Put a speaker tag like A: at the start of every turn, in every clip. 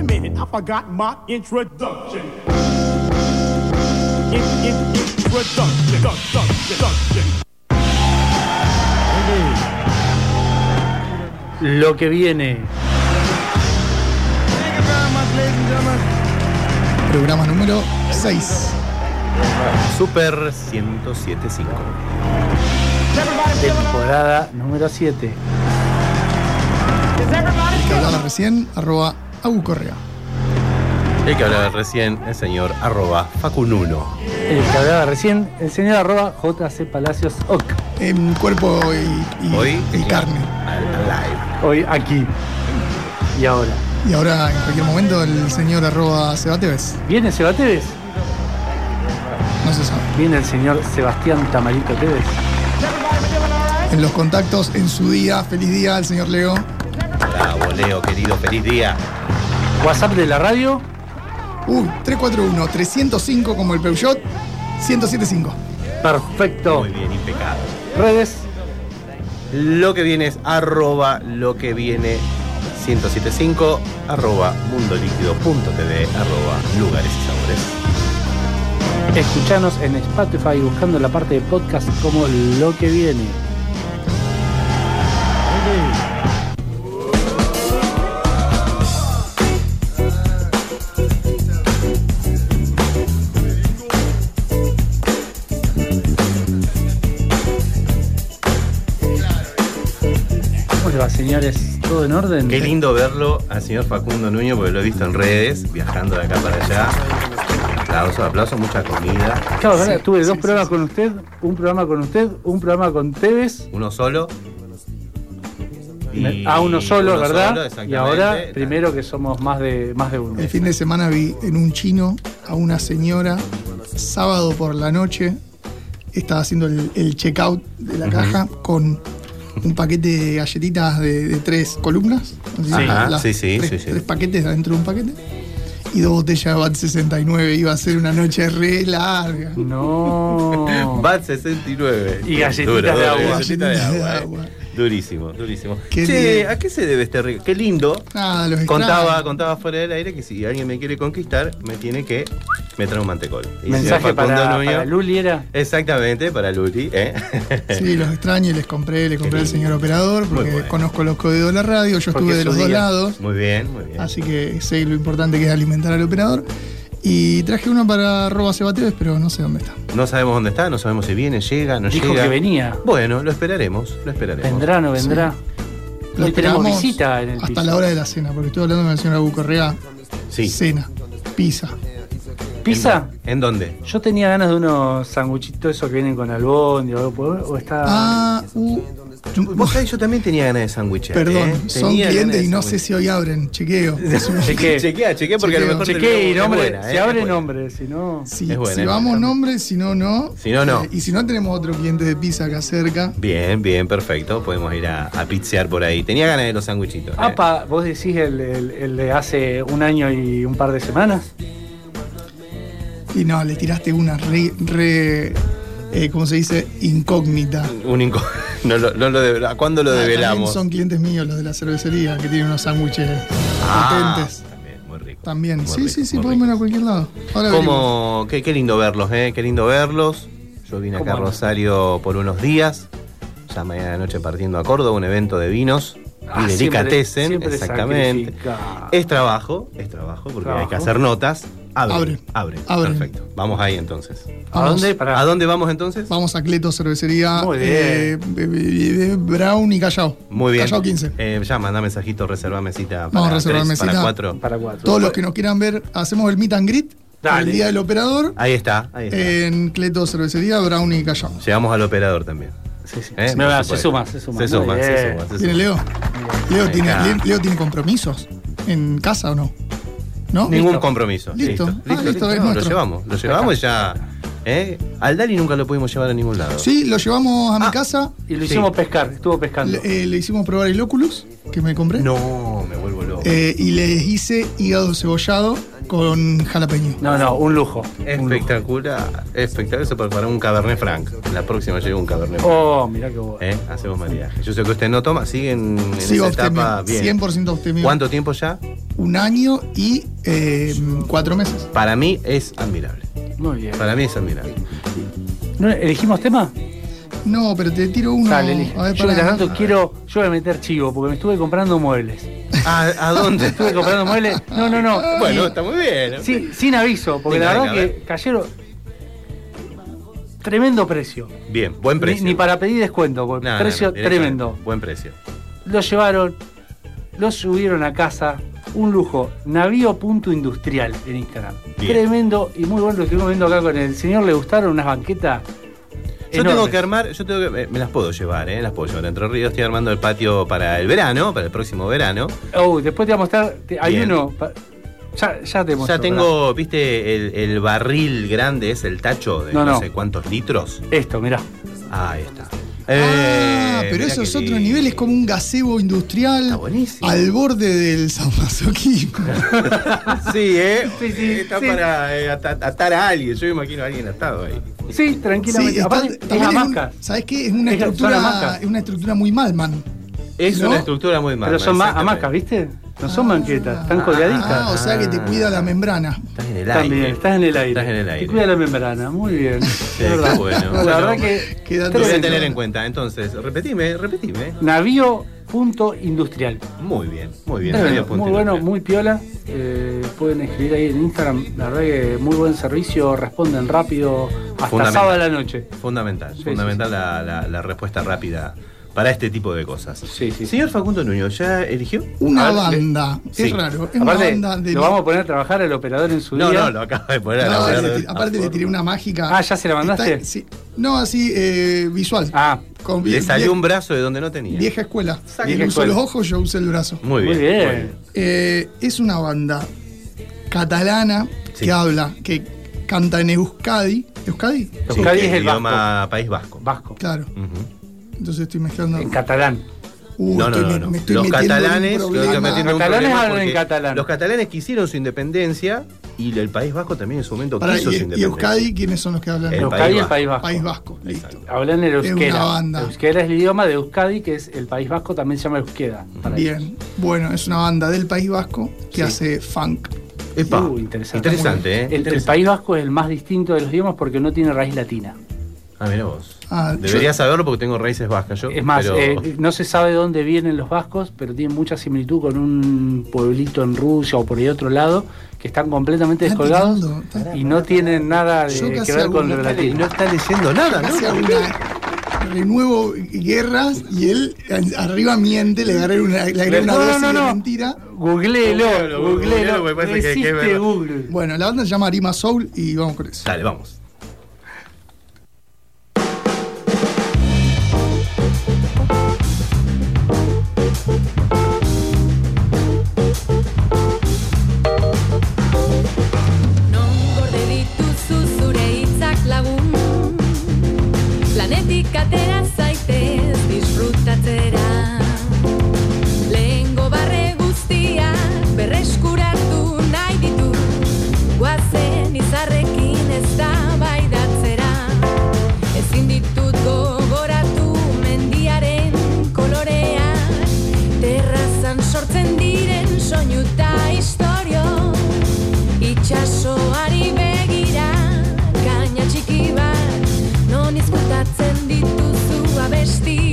A: a minute, I forgot my introduction. In, in, introduction, introduction.
B: Lo que viene.
C: Programa número 6.
D: Super 1075.
B: Temporada número 7.
C: El que hablaba recién, arroba Agu Correa.
D: El que hablaba recién, el señor arroba facununo.
B: El que hablaba recién, el señor arroba JC Palacios OK.
C: En cuerpo y, y-
D: Hoy
C: y carne.
B: Hoy aquí. Y ahora.
C: Y ahora, en cualquier momento, el señor arroba Sebateves.
B: ¿Viene Seba Tevez?
C: No se sabe.
B: ¿Viene el señor Sebastián Tamarito Tevez?
C: En los contactos, en su día, feliz día al señor Leo.
D: Bravo, Leo, querido, feliz día.
B: WhatsApp de la radio.
C: Uy, 341-305 como el Peugeot, 1075.
B: Perfecto.
D: Muy bien, impecable.
B: Redes.
D: Lo que viene es arroba lo que viene 1075 arroba mundoliquido.tv arroba lugares y sabores.
B: Escuchanos en Spotify buscando la parte de podcast como lo que viene. Señores? ¿Todo en orden?
D: Qué lindo verlo al señor Facundo Nuño porque lo he visto en redes, viajando de acá para allá. Aplausos, aplausos, mucha comida.
B: Claro, ¿verdad?
C: Sí,
B: tuve dos
C: sí,
B: programas
C: sí,
B: con usted, un programa con usted, un programa con Tevez.
D: Uno solo. Y-
B: a uno solo,
D: uno
B: ¿verdad?
D: solo,
B: y ahora, primero que somos más de más de uno.
C: El fin de semana vi en un chino a una señora, sábado por la noche, estaba haciendo el, el checkout de la caja con un paquete de galletitas de, de tres columnas.
D: Ajá,
C: las
D: sí, sí,
C: tres,
D: sí, sí.
C: tres paquetes adentro de un paquete. Y dos botellas de BAT 69. Iba a ser una noche re larga.
B: No.
D: Bat 69.
B: Y galletitas de agua.
D: Galletitas de
C: Galletitas de
D: agua. eh. Durísimo, durísimo.
C: Qué
D: che. ¿a qué se debe este rico? Qué lindo.
C: Nada, los
D: Contaba, contaba fuera del aire que si alguien me quiere conquistar, me tiene que meter un mantecol. Y
B: Mensaje para,
D: Nuño-
B: para Luli era.
D: Exactamente, para Luli. ¿eh?
C: Sí, los extraño y les compré, le compré al señor operador porque
D: bueno.
C: conozco los códigos de la radio, yo
B: Porque
C: estuve de los dos lados,
D: Muy bien, muy bien.
C: así que sé lo importante que es alimentar al operador. Y traje uno para arroba Sebateves, pero no sé dónde está.
D: No sabemos dónde está, no sabemos si viene, llega, no
B: Dijo
D: llega.
B: que venía.
D: Bueno, lo esperaremos, lo esperaremos.
B: Vendrá, no vendrá.
C: Lo
B: Hoy tenemos
C: esperamos
B: visita en el
C: Hasta
B: piso.
C: la hora de la cena, porque estoy hablando con el señor Abu Correa.
D: Sí.
C: Cena, pizza.
B: ¿Pizza?
D: ¿En dónde?
B: Yo tenía ganas de unos sanguchitos esos que vienen con albón o algo por o está.
C: Ah, uh,
D: Vos sabés, yo también tenía ganas de sándwiches.
C: perdón,
D: ¿eh?
C: son clientes y no sé si hoy abren. Chequeo.
D: Chequea, chequea porque a lo
C: Chequeo.
D: mejor
B: Chequé
D: tenemos-
B: y nombre.
D: buena,
B: se
D: ¿eh?
B: abre nombre, si no.
C: Si,
D: Es buena,
C: si vamos
D: buena.
C: nombres, si no, no.
D: Si no, no.
C: Eh, y si no, tenemos otro cliente de pizza acá cerca.
D: Bien, bien, perfecto. Podemos ir a, a pizzear por ahí. Tenía ganas de los sándwichitos. ¿eh?
B: Apa, vos decís el, el- el de hace un año y un par de semanas.
C: Y no, le tiraste una re, re eh, ¿cómo se dice? Incógnita.
D: Un inco- no lo, no lo devela- ¿Cuándo lo
C: Ah,
D: develamos?
C: son clientes míos los de la cervecería que tienen unos sándwiches
D: Ah,
C: potentes.
D: También, muy rico.
C: También.
D: Muy
C: Sí,
D: rico,
C: sí, sí, podemos ir a cualquier lado. Ahora averiguo.
D: ¿Cómo? Qué, qué lindo verlos, ¿eh? Qué lindo verlos. Yo vine acá a. Rosario por unos días. Ya mañana de noche partiendo a Córdoba, un evento de vinos
B: Ah,
D: y
B: siempre
D: Exactamente.
B: sacrifica.
D: Es trabajo, es trabajo, porque hay que hacer notas. Abre,
C: Abre.
D: abre.
C: Abre.
D: Perfecto. Vamos ahí entonces.
B: ¿A dónde? Para.
D: ¿A dónde vamos entonces?
C: Vamos a Cleto Cervecería.
B: Muy bien.
C: eh, be- be- be- Brown y Callao.
D: Muy bien.
C: Callao 15.
D: Eh, ya manda mensajito, reserva mesita para,
C: Vamos a reservar
D: tres, para
C: mesita.
D: cuatro.
B: Para cuatro.
C: Todos los que nos quieran ver, hacemos el meet and greet.
B: Dale.
C: El día del operador.
D: Ahí está, ahí está.
C: En Cleto Cervecería, Brown y Callao.
D: Llegamos al operador también.
B: Sí, sí.
D: Eh,
B: Me
D: por
B: va, se suma, se suma.
D: Se suma, se
B: bien.
D: suma, se
C: ¿Tiene
D: suma.
C: Leo? Leo
D: Ahí
C: tiene. Leo, Leo tiene compromisos en casa o no? ¿No?
D: Ningún
B: Listo.
D: compromiso.
C: Listo. Ah, listo, es
D: No, lo llevamos, lo llevamos y ya. ¿Eh? Al Dali nunca lo pudimos llevar a ningún lado.
C: Sí, lo llevamos a mi
D: Ah.
C: casa.
B: Y lo
D: Sí.
B: hicimos pescar, estuvo pescando.
C: Le, eh, le hicimos probar el Oculus que me compré.
D: No, me vuelvo loco.
C: Eh, y les hice hígado cebollado con jalapeño.
B: No, no, un lujo. Un lujo.
D: Espectacular, espectacular. Eso para un Cabernet Franc. La próxima llega un Cabernet Franc.
B: Oh, mirá qué bueno.
D: ¿Eh? Hacemos mariaje. Yo sé que usted no toma, siguen en
C: Sigo
D: esa etapa bien.
C: 100% abstemio.
D: ¿Cuánto tiempo ya?
C: Un año y eh, cuatro meses.
D: Para mí es admirable.
B: Muy bien.
D: Para mí es admirable.
B: ¿No ¿Elegimos tema?
C: No, pero te tiro uno.
B: Dale, elige.
C: a ver,
B: Yo mientras tanto quiero. Yo voy a meter chivo porque me estuve comprando muebles.
D: ¿A, a dónde?
B: Estuve comprando muebles. No, no, no.
D: bueno,
B: Y-
D: está muy bien.
B: Sí, sin aviso, porque
D: Venga,
B: la verdad que cayeron. Tremendo precio.
D: Bien, buen precio.
B: ni para pedir descuento, porque
D: No, no,
B: precio
D: no,
B: tremendo.
D: Buen precio.
B: Lo llevaron, lo subieron a casa. Un lujo. Navío punto industrial en Instagram.
D: Bien.
B: Tremendo y muy bueno. Lo estuvimos viendo acá con el señor. Le gustaron unas banquetas.
D: Yo
B: enormes.
D: tengo que armar, yo tengo que, me, me las puedo llevar, ¿eh? Las puedo llevar. Entre Ríos estoy armando el patio para el verano, para el próximo verano.
B: Oh, después te voy a mostrar. te- hay
D: Bien.
B: uno. pa- Ya, ya te muestro.
D: Ya tengo, viste, el, el barril grande, es el tacho de
B: No,
D: no,
B: no.
D: sé cuántos litros.
B: Esto, mirá.
D: Ah, ahí está.
C: Ah,
D: Eh,
C: pero
D: mirá
C: eso es otro
D: lindo.
C: nivel, es como un gazebo industrial al borde del sadomasoquismo.
D: Sí, ¿eh?
B: Sí, sí,
D: está
B: sí.
D: para eh, ata- atar a alguien. Yo me imagino a alguien atado ahí.
B: Sí,
C: Sí,
B: tranquilamente.
C: está-
B: Aparte, es
C: un-. ¿Sabes qué? Es una
B: Es-
C: estructura, es una estructura muy Malman.
D: Es
C: ¿No?
D: una estructura muy mala.
B: Pero son ma- hamacas, ¿viste? No son banquetas, están colgaditas.
C: Ah, o sea que te cuida la membrana.
D: Estás en el
B: También,
D: aire.
B: estás en el aire.
D: Estás en el
B: Te
D: aire.
B: cuida la membrana, muy bien.
D: Sí,
B: Es verdad.
D: qué bueno.
B: No, la
D: Bueno,
B: verdad que.
D: Lo voy a tener en cuenta. Entonces, repetime, repetime.
B: Navío punto industrial.
D: Muy bien, muy bien.
B: Tremendo,
D: Navío punto
B: muy bueno, muy piola. Eh, pueden escribir ahí en Instagram. La verdad que muy buen servicio, responden rápido hasta sábado a la noche.
D: Fundamental,
B: Sí,
D: fundamental
B: sí,
D: La, la- la respuesta rápida para este tipo de cosas.
B: Sí, sí.
D: Señor Facundo Nuño, ¿ya eligió?
C: Una
B: A ver,
C: banda.
D: sí.
C: Es raro. Es una banda de.
B: lo vamos a poner a trabajar al operador en su
D: No,
B: día.
D: no, lo acaba de poner a
C: No,
D: la
C: le aparte le tiré una mágica.
B: Ah, ¿ya se la mandaste?
C: Está- sí. No, así, eh, visual.
B: Ah,
C: Con
D: Le salió un brazo de donde no tenía.
C: vieja escuela.
B: Vieja
C: Él usó los ojos, yo usé el brazo.
D: Muy
B: muy
D: bien. muy bien.
C: Eh, es una banda catalana
D: Sí.
C: que habla, que canta en Euskadi. ¿Euskadi?
B: Euskadi
D: Sí,
B: es el
D: idioma país vasco.
B: Vasco.
C: Claro.
D: Ujú.
C: Entonces estoy mezclando.
B: En catalán.
C: Uh,
D: No, no, no, no.
C: me estoy
D: Los catalanes, lo
C: problema.
D: estoy metiendo en un
B: Catalanes hablan en catalán.
D: Los catalanes quisieron su independencia y el País Vasco también en su momento
C: Pará,
D: quiso su
C: y, y
D: independencia.
C: Euskadi, ¿quiénes son los que hablan?
D: El
B: Euskadi
D: País
B: y el
D: Vasco.
B: País Vasco.
C: País Vasco, listo.
B: Hablan el
C: Es
B: euskera.
C: una banda.
B: Euskera es el idioma de Euskadi, que es el País Vasco, también se llama euskera. para ellos.
C: Bien, bueno, es una banda del País Vasco que
B: Sí.
C: hace funk.
D: Epa,
B: Uh, interesante.
D: interesante, ¿eh?
B: El, el
D: Interesante.
B: País Vasco es el más distinto de los idiomas porque no tiene raíz latina.
D: Ah, mira vos.
C: Ah,
D: Debería saberlo porque tengo raíces vascas yo.
B: Es más,
D: pero-
B: eh, no se sabe de dónde vienen los vascos, pero tienen mucha similitud con un pueblito en Rusia o por ahí otro lado, que están completamente descolgados
C: tirando,
B: y no tienen nada de
C: Yo
B: que ver con lo latino.
D: no está leyendo nada, ¿no?
C: una renuevo guerras y él arriba miente, le agarré una, le agregué una
B: No, no,
C: dosis
B: no,
C: de mentira.
B: Googleelo,
D: Googleelo,
B: googleelo,
D: googleelo, me parece que- que.
B: Google.
C: Bueno, la banda se llama Arima Soul y vamos con eso.
D: Dale, vamos.
E: vestir.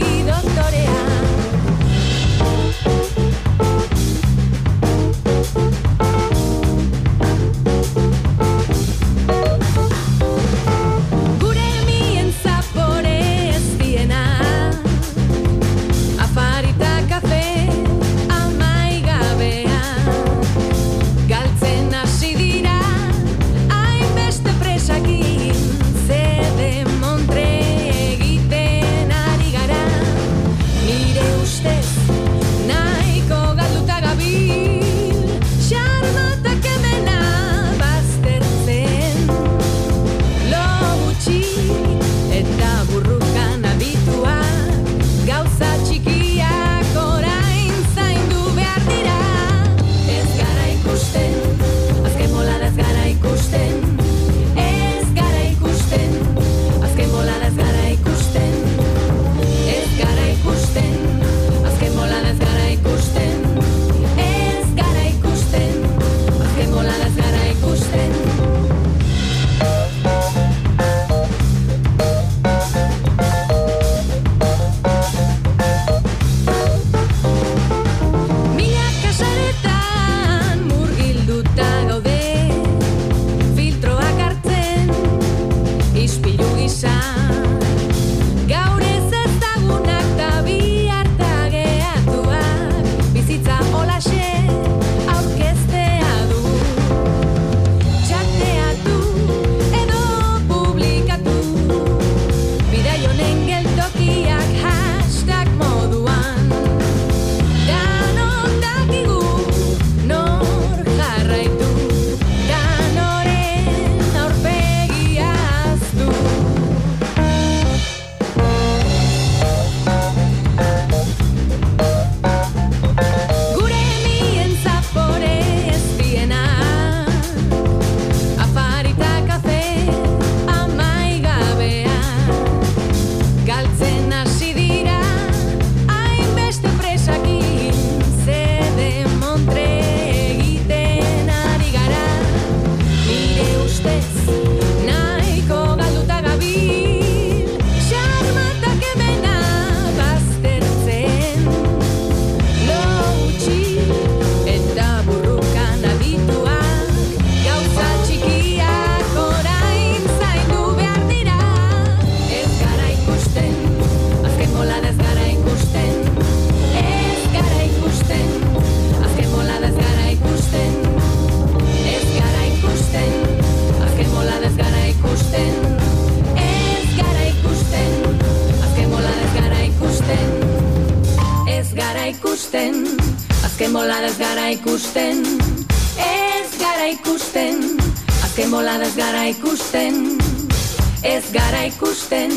E: Ez gara ikusten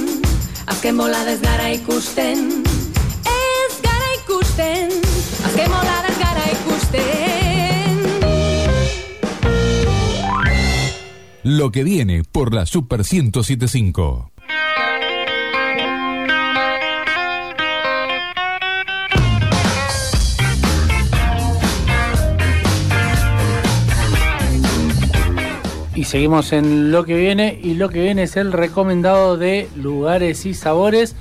E: Azken bolada ez gara ikusten Ez gara ikusten Azken bolada ez gara ikusten
F: Lo que viene por la Super 1075.
B: Y seguimos en lo que viene. Y lo que viene es el recomendado de lugares y sabores.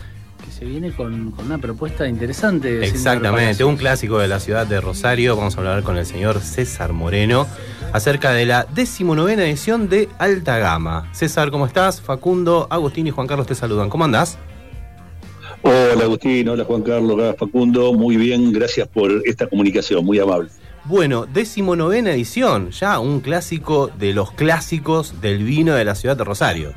B: Que se viene con, con una propuesta interesante.
D: Exactamente, un clásico de la ciudad de Rosario. Vamos a hablar con el señor César Moreno acerca de la decimonovena edición de Alta Gama. César, ¿cómo estás? Facundo, Agustín y Juan Carlos te saludan. ¿Cómo andás?
G: Hola Agustín, hola Juan Carlos, hola Facundo, muy bien, gracias por esta comunicación, muy amable.
D: Bueno, decimonovena edición, ya un clásico de los clásicos del vino de la ciudad de Rosario.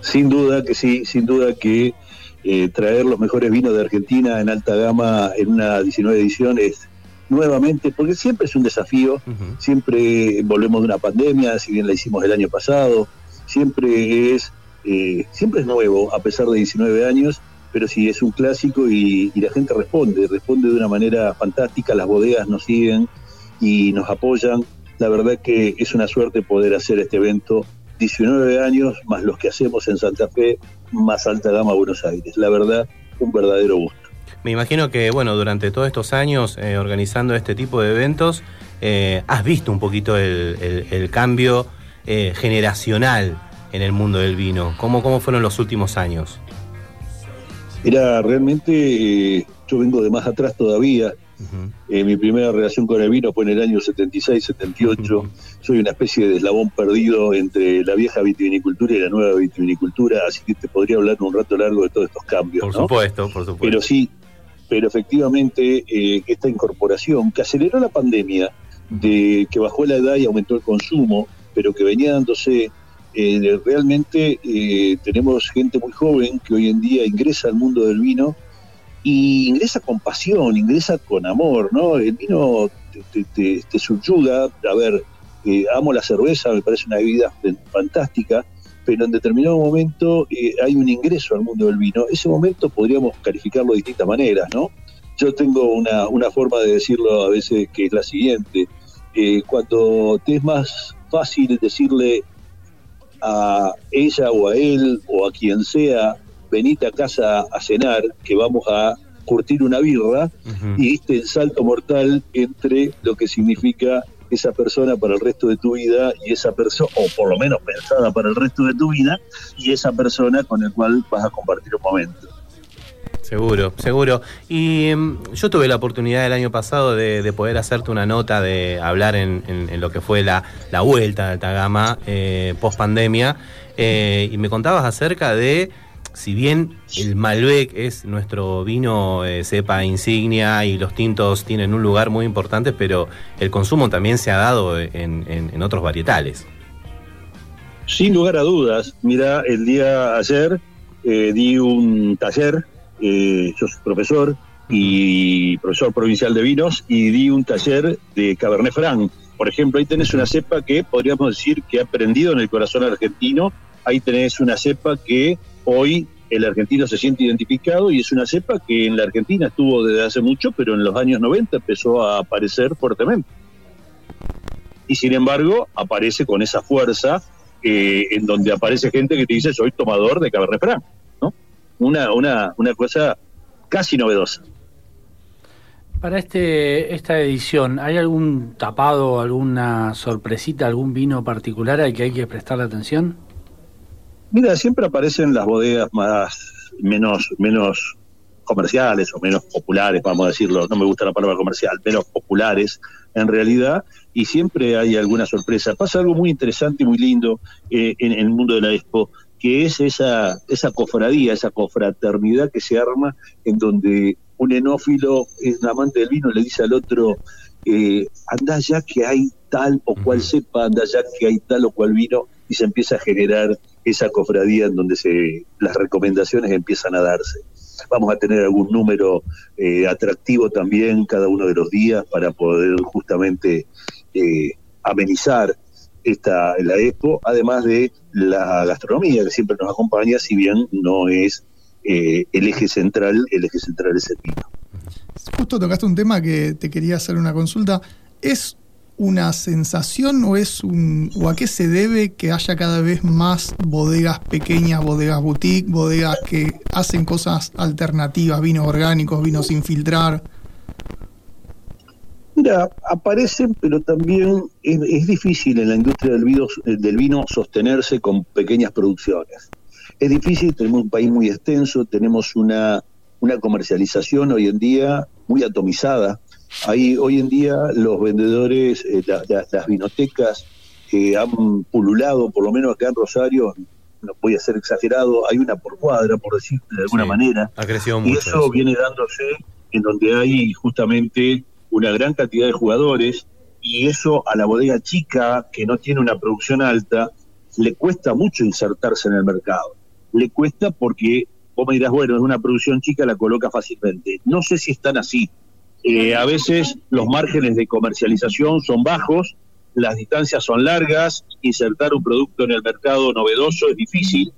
G: Sin duda que sí, sin duda que eh, traer los mejores vinos de Argentina en alta gama en una 19 edición es nuevamente, porque siempre es un desafío, siempre volvemos de una pandemia, si bien la hicimos el año pasado, siempre es, eh, siempre es nuevo, a pesar de 19 años, pero sí es un clásico y, la gente responde, responde de una manera fantástica, las bodegas nos siguen y nos apoyan. La verdad que es una suerte poder hacer este evento 19 años más los que hacemos en Santa Fe, más alta gama Buenos Aires. La verdad, un verdadero gusto.
D: Me imagino que, bueno, durante todos estos años eh, organizando este tipo de eventos, eh, has visto un poquito el cambio eh, generacional en el mundo del vino. ¿Cómo, ¿Cómo fueron los últimos años?
G: Era realmente, eh, yo vengo de más atrás todavía. Eh, mi primera relación con el vino fue en el año 76, 78. Soy una especie de eslabón perdido entre la vieja vitivinicultura y la nueva vitivinicultura, así que te podría hablar un rato largo de todos estos cambios.
D: Por
G: ¿no?
D: supuesto, por supuesto.
G: Pero sí, pero efectivamente eh, esta incorporación que aceleró la pandemia, de que bajó la edad y aumentó el consumo, pero que venía dándose, eh, realmente eh, tenemos gente muy joven que hoy en día ingresa al mundo del vino y ingresa con pasión, ingresa con amor, ¿no? El vino te, te- subyuga, a ver, eh, amo la cerveza, me parece una bebida fantástica, pero en determinado momento hay un ingreso al mundo del vino. Ese momento podríamos calificarlo de distintas maneras, ¿no? Yo tengo una, una forma de decirlo a veces que es la siguiente. Cuando te es más fácil decirle a ella o a él o a quien sea, venite a casa a cenar, que vamos a curtir una birra, y diste el salto mortal entre lo que significa esa persona para el resto de tu vida y esa persona, o por lo menos pensada para el resto de tu vida, y esa persona con el cual vas a compartir un momento.
D: Seguro, seguro. Y mm, yo tuve la oportunidad el año pasado de, de poder hacerte una nota, de hablar en, en- lo que fue la, la vuelta de alta gama eh, post pandemia. y me contabas acerca de, si bien el Malbec es nuestro vino eh, cepa insignia y los tintos tienen un lugar muy importante, pero el consumo también se ha dado en, en- en otros varietales.
G: Sin lugar a dudas, mira, el día ayer eh, di un taller, eh, yo soy profesor y profesor provincial de vinos, y di un taller de Cabernet Franc. Por ejemplo, ahí tenés una cepa que podríamos decir que ha prendido en el corazón argentino, ahí tenés una cepa que hoy el argentino se siente identificado y es una cepa que en la Argentina estuvo desde hace mucho, pero en los años 90 empezó a aparecer fuertemente. Y sin embargo, aparece con esa fuerza eh, en donde aparece gente que te dice soy tomador de Cabernet Franc. Una, una, una cosa casi novedosa.
B: Para este, esta edición, ¿hay algún tapado, alguna sorpresita, algún vino particular al que hay que prestarle atención?
G: Mira, siempre aparecen las bodegas más menos menos comerciales o menos populares, vamos a decirlo, no me gusta la palabra comercial, menos populares en realidad, y siempre hay alguna sorpresa. Pasa algo muy interesante y muy lindo eh, en, el mundo de la Expo, que es esa, esa cofradía, esa confraternidad que se arma en donde un enófilo, es un amante del vino, le dice al otro, eh, anda ya que hay tal o cual cepa, anda ya que hay tal o cual vino, y se empieza a generar esa cofradía en donde se, las recomendaciones empiezan a darse. vamos a tener algún número eh, atractivo también cada uno de los días para poder justamente eh, amenizar esta la expo, además de la gastronomía que siempre nos acompaña, si bien no es eh, el eje central, el eje central es el vino.
C: Justo tocaste un tema que te quería hacer una consulta. ¿Es una sensación o es un o a qué se debe que haya cada vez más bodegas pequeñas, bodegas boutique, bodegas que hacen cosas alternativas, vinos orgánicos, vinos sin filtrar?
G: Mira, aparecen, pero también es, es difícil en la industria del vino, del vino sostenerse con pequeñas producciones. Es difícil, tenemos un país muy extenso, tenemos una, una comercialización hoy en día muy atomizada. Hay, hoy en día los vendedores, eh, la- la- las vinotecas que han pululado, por lo menos acá en Rosario, no voy a ser exagerado, hay una por cuadra, por decirte de alguna
D: Sí,
G: manera,
D: Ha crecido
G: y
D: mucho.
G: eso
D: eso.
G: viene dándose en donde hay justamente una gran cantidad de jugadores y eso a la bodega chica que no tiene una producción alta le cuesta mucho insertarse en el mercado. Le cuesta porque vos me dirás, bueno, es una producción chica, la coloca fácilmente. No sé si están así. Eh, a veces los márgenes de comercialización son bajos, las distancias son largas, insertar un producto en el mercado novedoso es difícil.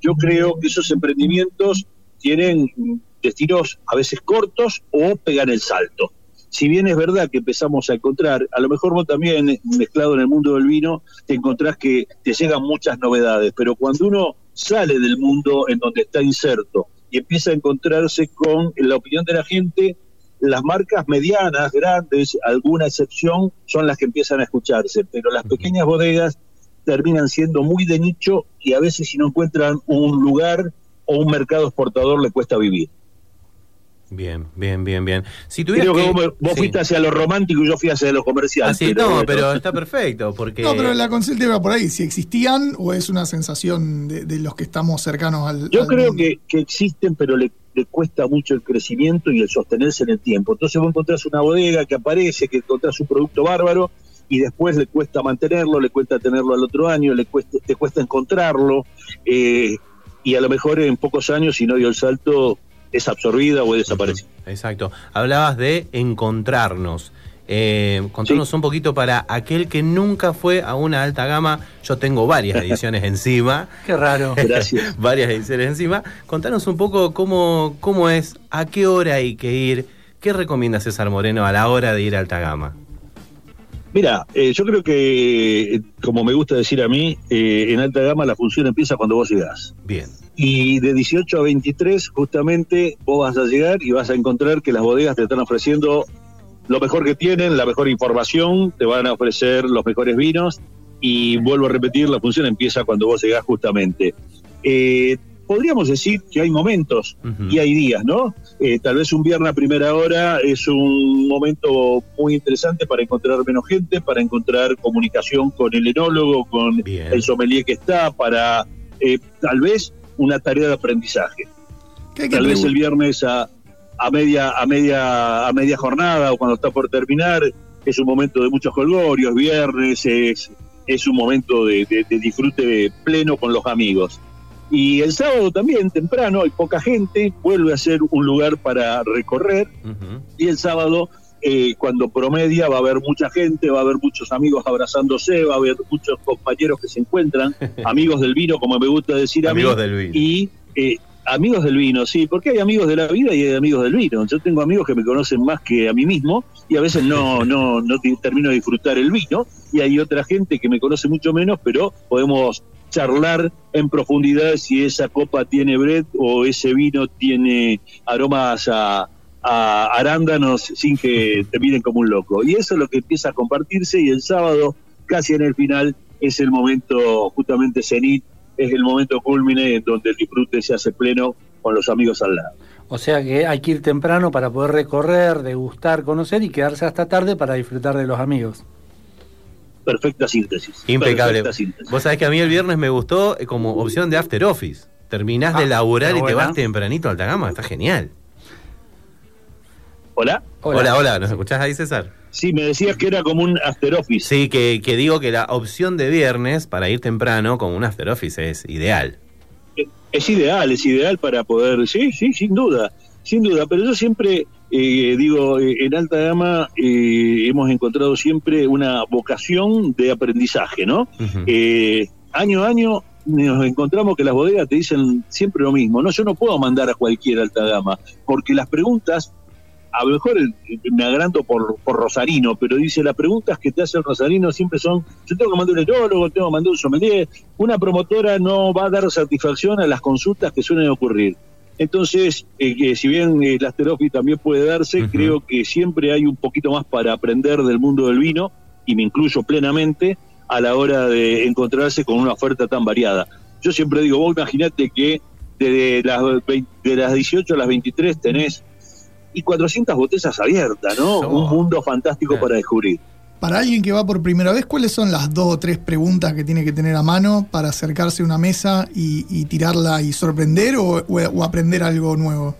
G: Yo creo que esos emprendimientos tienen destinos a veces cortos o pegan el salto. Si bien es verdad que empezamos a encontrar, a lo mejor vos también, mezclado en el mundo del vino, te encontrás que te llegan muchas novedades, pero cuando uno sale del mundo en donde está inserto y empieza a encontrarse con la opinión de la gente, las marcas medianas, grandes, alguna excepción, son las que empiezan a escucharse, pero las pequeñas bodegas terminan siendo muy de nicho y a veces si no encuentran un lugar o un mercado exportador le cuesta vivir.
D: Bien, bien, bien, bien. Si tuvieras
G: Creo que,
D: que...
G: vos, vos
D: sí.
G: fuiste hacia lo romántico y yo fui hacia lo comercial.
D: Sí,
G: pero
D: no,
G: bueno.
D: pero está perfecto, porque...
C: No, pero la consulta iba por ahí, si existían o es una sensación de, de los que estamos cercanos al.
G: Yo
C: al
G: creo
C: mundo?
G: que, que existen, pero le, le cuesta mucho el crecimiento y el sostenerse en el tiempo. Entonces vos encontrás una bodega que aparece, que encontrás un producto bárbaro y después le cuesta mantenerlo, le cuesta tenerlo al otro año, le cuesta, te cuesta encontrarlo eh, y a lo mejor en pocos años, si no dio el salto, es absorbida o es desaparecida.
D: Exacto. Hablabas de encontrarnos. Eh, contanos un poquito para aquel que nunca fue a una alta gama. Yo tengo varias ediciones encima.
B: Qué raro.
G: Gracias.
D: varias ediciones encima. Contanos un poco cómo, cómo es, a qué hora hay que ir, qué recomienda César Moreno a la hora de ir a alta gama.
G: Mira, eh, yo creo que, eh, como me gusta decir a mí, eh, en alta gama la función empieza cuando vos llegás.
D: Bien.
G: Y de 18 a 23, justamente, vos vas a llegar y vas a encontrar que las bodegas te están ofreciendo lo mejor que tienen, la mejor información, te van a ofrecer los mejores vinos. Y vuelvo a repetir, la función empieza cuando vos llegás justamente. Eh, podríamos decir que hay momentos y hay días, ¿no? Eh, tal vez un viernes a primera hora es un momento muy interesante para encontrar menos gente, para encontrar comunicación con el enólogo, con
D: Bien.
G: el sommelier que está, para eh, tal vez una tarea de aprendizaje.
C: ¿Qué hay que
G: Tal vez el viernes a, a media a media a media jornada o cuando está por terminar es un momento de muchos colgorios, viernes es, es un momento de, de- de disfrute pleno con los amigos. Y el sábado también, temprano, hay poca gente, vuelve a ser un lugar para recorrer y el sábado, eh, cuando promedia, va a haber mucha gente, va a haber muchos amigos abrazándose, va a haber muchos compañeros que se encuentran, amigos del vino, como me gusta decir a
D: Amigos
G: mí,
D: del vino.
G: y eh, amigos del vino, sí, porque hay amigos de la vida y hay amigos del vino. Yo tengo amigos que me conocen más que a mí mismo y a veces no, no, no te- termino de disfrutar el vino y hay otra gente que me conoce mucho menos, pero podemos charlar en profundidad si esa copa tiene Brett o ese vino tiene aromas a, a arándanos sin que te miren como un loco. Y eso es lo que empieza a compartirse y el sábado, casi en el final, es el momento justamente cenit, es el momento culmine en donde el disfrute se hace pleno con los amigos al lado.
B: O sea que hay que ir temprano para poder recorrer, degustar, conocer y quedarse hasta tarde para disfrutar de los amigos.
G: Perfecta síntesis.
D: Impecable.
G: Perfecta síntesis.
D: Vos sabés que a mí el viernes me gustó eh, como opción de after office. Terminás de
B: Ah,
D: laburar y te vas tempranito a alta gama. Está genial.
G: ¿Hola?
D: Hola, hola, ¿nos escuchás ahí, César?
G: Sí, me decías que era como un after office.
D: Sí, que, que digo que la opción de viernes para ir temprano con un after office es ideal.
G: Es ideal, es ideal para poder, sí, sí, sin duda, sin duda, pero yo siempre eh, digo, eh, en alta gama eh, hemos encontrado siempre una vocación de aprendizaje, ¿no? Eh, año a año nos encontramos que las bodegas te dicen siempre lo mismo, ¿no? Yo no puedo mandar a cualquier alta gama, porque las preguntas, a lo mejor me agrando por, por Rosarino, pero dice, las preguntas que te hace el Rosarino siempre son, yo tengo que mandar un erólogo, tengo que mandar un sommelier, una promotora no va a dar satisfacción a las consultas que suelen ocurrir. Entonces, eh, si bien eh, la asterofi también puede darse, creo que siempre hay un poquito más para aprender del mundo del vino, y me incluyo plenamente, a la hora de encontrarse con una oferta tan variada. Yo siempre digo, vos imaginate que de las, 20 de las 18 a las 23 tenés y 400 botellas abiertas, ¿no?
D: Oh.
G: Un mundo fantástico para descubrir.
C: Para alguien que va por primera vez, ¿cuáles son las dos o tres preguntas que tiene que tener a mano para acercarse a una mesa y, y tirarla y sorprender o, o- o aprender algo nuevo?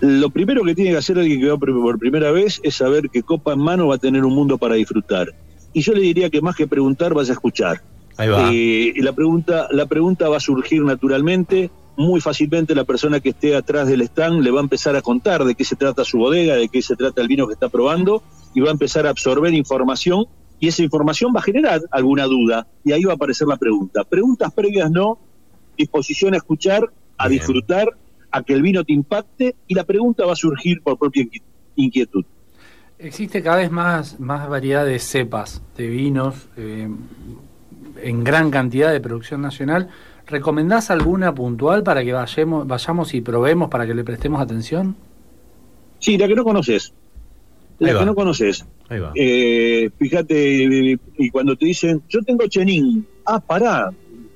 G: Lo primero que tiene que hacer alguien que va por primera vez es saber que copa en mano va a tener un mundo para disfrutar. Y yo le diría que más que preguntar, vaya a escuchar.
D: Ahí va.
G: Eh, y la pregunta, la pregunta va a surgir naturalmente. Muy fácilmente la persona que esté atrás del stand le va a empezar a contar de qué se trata su bodega, de qué se trata el vino que está probando, y va a empezar a absorber información, y esa información va a generar alguna duda, y ahí va a aparecer la pregunta. Preguntas previas no, disposición a escuchar, a
D: Bien.
G: disfrutar, a que el vino te impacte, y la pregunta va a surgir por propia inqui- inquietud.
B: Existe cada vez más, más variedad de cepas de vinos eh, en gran cantidad de producción nacional. ¿Recomendás alguna puntual para que vayamos, vayamos y probemos para que le prestemos atención?
G: Sí, la que no conoces.
D: Ahí
G: La
D: va.
G: que no conoces.
D: Ahí va.
G: Eh, fíjate, y cuando te dicen, yo tengo Chenin, ah, pará,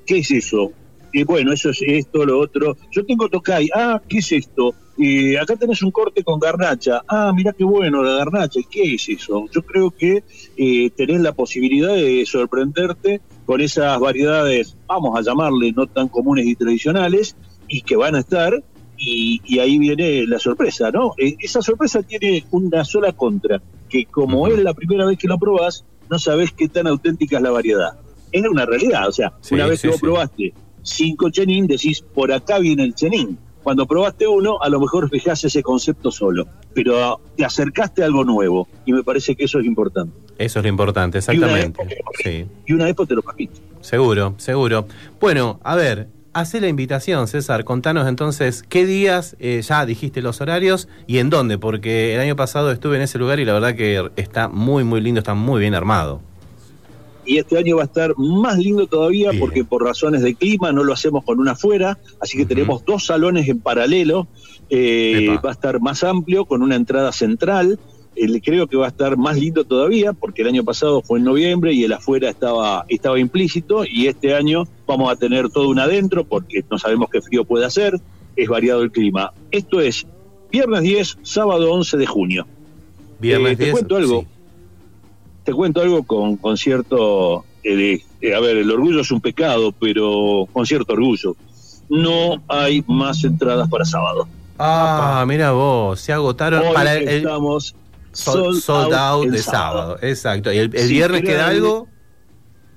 G: ¿qué es eso? Y bueno, eso es esto, lo otro. Yo tengo Tokai, ah, ¿qué es esto? Y acá tenés un corte con garnacha, ah, mira qué bueno la garnacha, ¿qué es eso? Yo creo que eh, tenés la posibilidad de sorprenderte con esas variedades, vamos a llamarle, no tan comunes y tradicionales, y que van a estar, y, y ahí viene la sorpresa, ¿no? Eh, esa sorpresa tiene una sola contra, que como es la primera vez que lo probás, no sabés qué tan auténtica es la variedad. Es una realidad, o sea,
D: Sí,
G: una vez
D: sí,
G: que vos
D: sí.
G: probaste cinco chenin, decís, por acá viene el chenin. Cuando probaste uno, a lo mejor fijás ese concepto solo, pero te acercaste a algo nuevo, y me parece que eso es importante.
D: Eso es lo importante, exactamente. Sí.
G: Y una vez te lo permite.
D: Seguro, seguro. Bueno, a ver, hace la invitación, César. Contanos entonces qué días, eh, ya dijiste los horarios y en dónde, porque el año pasado estuve en ese lugar y la verdad que está muy, muy lindo, está muy bien armado.
G: y este año va a estar más lindo todavía
D: Bien.
G: porque por razones de clima no lo hacemos con una afuera, así que tenemos dos salones en paralelo, eh, va a estar más amplio con una entrada central, creo que va a estar más lindo todavía porque el año pasado fue en noviembre y el afuera estaba, estaba implícito y este año vamos a tener todo un adentro porque no sabemos qué frío puede hacer, es variado el clima. Esto es viernes 10, sábado 11 de junio.
D: Viernes
G: Eh, te
D: 10,
G: cuento algo.
D: sí.
G: Te cuento algo con, con cierto... eh, de- eh, a ver, el orgullo es un pecado, pero con cierto orgullo. No hay más entradas para sábado.
D: Ah, mira vos, se agotaron
G: Hoy
D: para el, el
G: estamos
D: sold, sold out de sábado. Exacto. ¿Y el, viernes queda algo?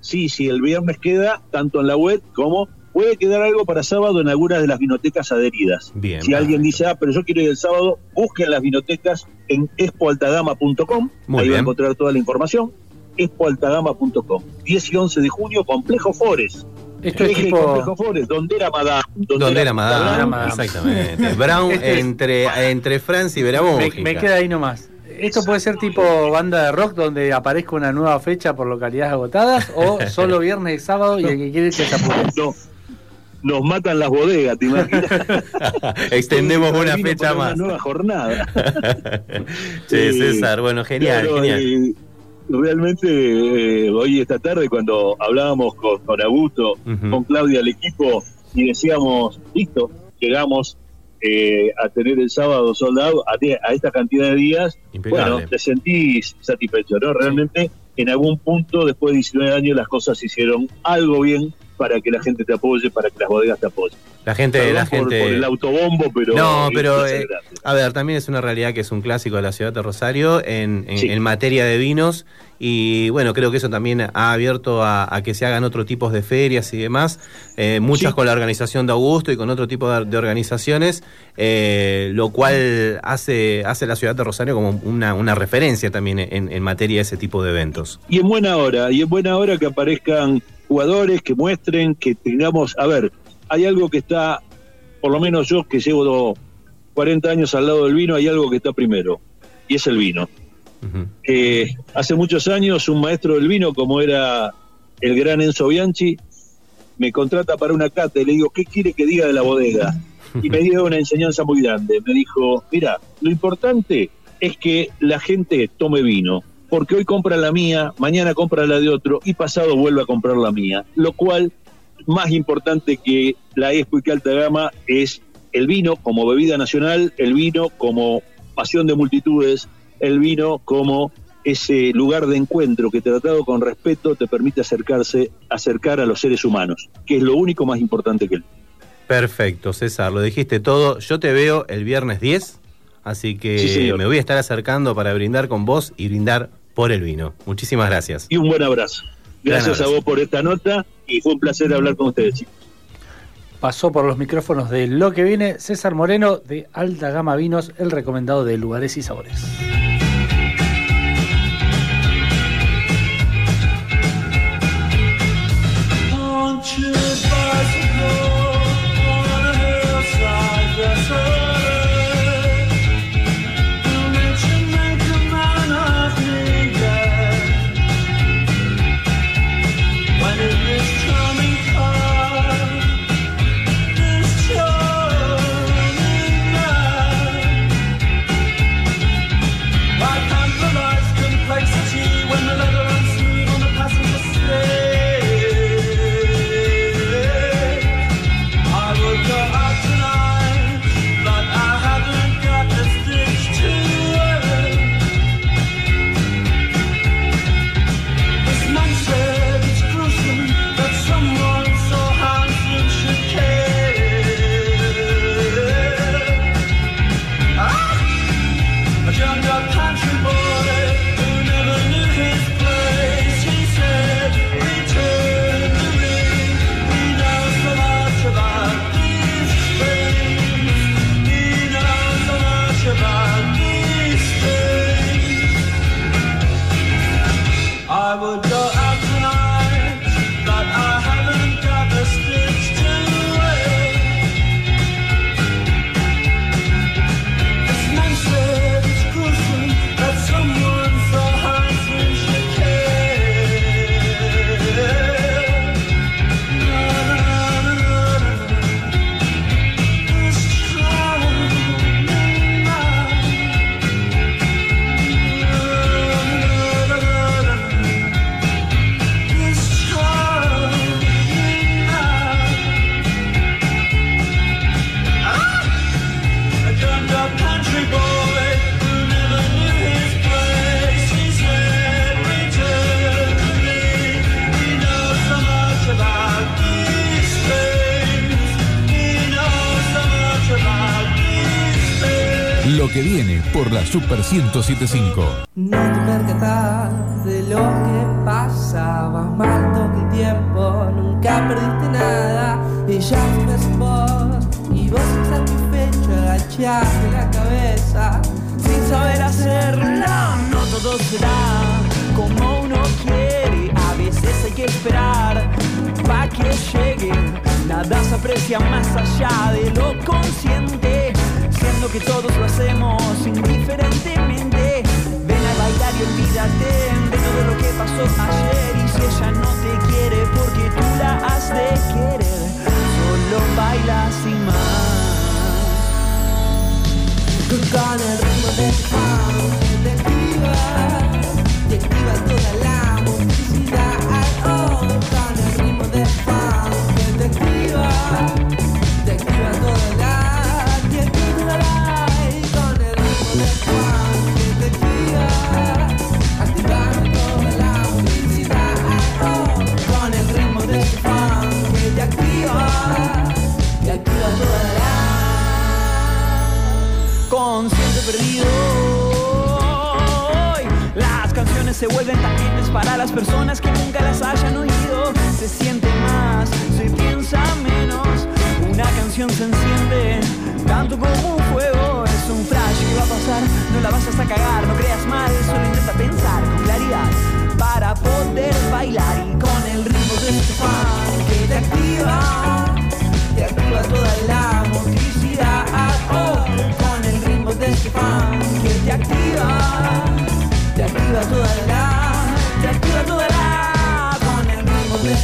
G: Sí, sí, el viernes queda tanto en la web como puede quedar algo para sábado en algunas de las vinotecas adheridas.
D: Bien.
G: Si alguien
D: perfecto.
G: dice, ah, pero yo quiero ir el sábado, busquen las vinotecas en expoaltagama.com. Ahí va a
D: bien.
G: encontrar toda la información. expoaltagama.com. 10 y 11 de junio, Complejo Forest.
B: Esto es
G: Eje
B: tipo.
G: Complejo Forest, donde era Madame.
D: ¿Dónde era Madame?
B: Donde era Madame.
D: Exactamente. Brown
B: Este es-
D: entre, entre Francia y
B: Me,
D: Veramójica.
B: me queda ahí nomás. ¿Esto puede ser tipo banda de rock donde aparezca una nueva fecha por localidades agotadas o solo viernes y sábado y el que quiere que se apure?
G: No, nos matan las bodegas, ¿te imaginas?
D: Extendemos una fecha más.
G: Una nueva jornada.
D: Sí,
G: Sí.
D: César, bueno, genial,
G: Claro,
D: genial.
G: eh, realmente, eh, hoy esta tarde, cuando hablábamos con, con Augusto, con Claudia, el equipo, y decíamos, listo, llegamos eh, a tener el sábado soldado a, a esta cantidad de días,
D: Impecable.
G: bueno, te sentís satisfecho, ¿no? Realmente, en algún punto, después de 19 años, las cosas se hicieron algo bien para que la gente te apoye, para que las bodegas te apoyen.
D: La gente,
G: Perdón
D: la
G: por-
D: gente.
G: por el autobombo, pero.
D: No, pero eh, a ver, también es una realidad que es un clásico de la ciudad de Rosario en, en-
G: Sí.
D: en materia de vinos y bueno, creo que eso también ha abierto a, a que se hagan otro tipos de ferias y demás, eh, muchas
G: Sí.
D: con la organización de Augusto y con otro tipo de, de organizaciones, eh, lo cual hace, hace la ciudad de Rosario como una, una referencia también en, en materia de ese tipo de eventos.
G: Y en buena hora, y en buena hora que aparezcan jugadores que muestren que tengamos. A ver, hay algo que está, por lo menos yo que llevo 40 años al lado del vino, hay algo que está primero, y es el vino.
D: Ujú.
G: Eh, hace muchos años un maestro del vino, como era el gran Enzo Bianchi, me contrata para una cata y le digo, ¿qué quiere que diga de la bodega? Y me dio una enseñanza muy grande. Me dijo, mira, lo importante es que la gente tome vino, porque hoy compra la mía, mañana compra la de otro y pasado vuelve a comprar la mía. Lo cual, más importante que la Expo y que Alta Gama es el vino como bebida nacional, el vino como pasión de multitudes, el vino como ese lugar de encuentro que tratado con respeto te permite acercarse, acercar a los seres humanos, que es lo único más importante que el
D: Perfecto, César, lo dijiste todo. Yo te veo el viernes 10, así que
G: Sí,
D: me voy a estar acercando para brindar con vos y brindar por el vino. Muchísimas gracias.
G: Y un buen abrazo. Gracias a vos por esta nota y fue un placer hablar con ustedes, chicos.
H: Pasó por los micrófonos de Lo que viene César Moreno de Alta Gama Vinos, el recomendado de lugares y sabores.
F: 1075.
I: Personas que nunca las hayan oído. Se siente más, se piensa menos. Una canción se enciende, tanto como un fuego. Es un flash que va a pasar, no la vas a cagar, no creas mal, solo intenta pensar con claridad para poder bailar y con el ritmo de este fan que te activa, te activa toda la motricidad. Oh, con el ritmo de este fan que te activa, te activa toda la, activa toda con el de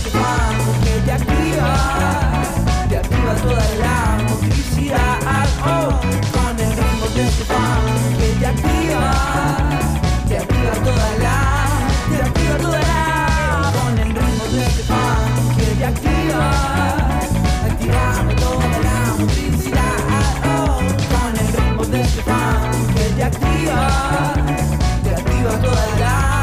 I: que activa, te activa toda la motricidad. Oh, con el ritmo de este fan que te activa, te activa toda la, te activa toda la, con el ritmo de este fan que te activa, activame toda la motricidad. Oh, con el ritmo de este fan que te activa, te activa toda la,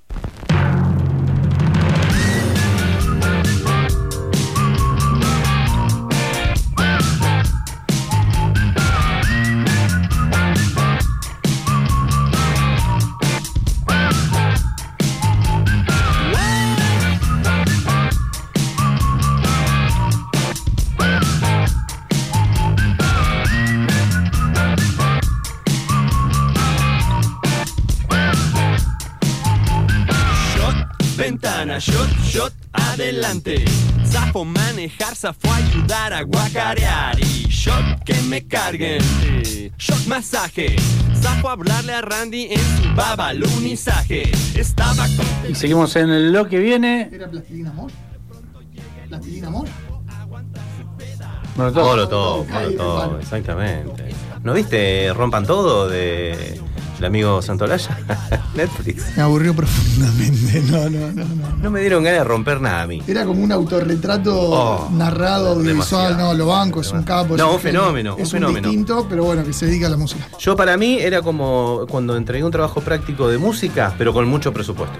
J: manejar, zafo ayudar a guacarear. Y shot que me carguen. Shot masaje. Zafo hablarle a Randy en su babalunizaje. Estaba con.
B: Y seguimos en lo que viene.
C: ¿Era plastilina amor? ¿Plastilina amor?
B: Molotov.
D: Molotov, Molotov, exactamente. ¿No viste Rompan Todo de el amigo Santolaya? Netflix.
C: Me aburrió profundamente. No, no, no, no.
D: No me dieron ganas de romper nada a mí.
C: Era como un autorretrato
D: Oh,
C: narrado, audiovisual. No, lo banco, es un capo. es
D: No, un fenómeno, un
C: Es
D: fenómeno.
C: distinto, pero bueno, que se dedica a la música.
D: Yo para mí era como cuando entregué un trabajo práctico de música, pero con mucho presupuesto.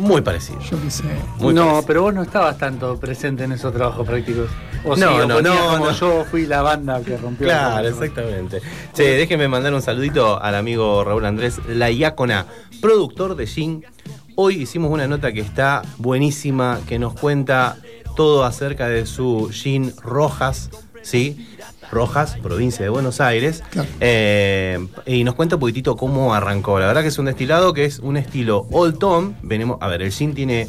D: Muy parecido.
C: Yo qué sé.
D: Muy
B: no,
D: parecido.
B: pero vos no estabas tanto presente en esos trabajos prácticos. O
D: No,
B: sí, o
D: no, no,
B: como
D: no.
B: yo fui la banda que rompió.
D: Claro,
B: el-
D: exactamente. Che, déjenme mandar un saludito al amigo Raúl Andrés La Iácona, productor de Jin. Hoy hicimos una nota que está buenísima, que nos cuenta todo acerca de su Gin Rojas, ¿sí? Rojas, provincia de Buenos Aires.
C: Claro.
D: Eh, y nos cuenta un poquitito cómo arrancó. La verdad que es un destilado que es un estilo Old Tom. Venimos, a ver, el gin tiene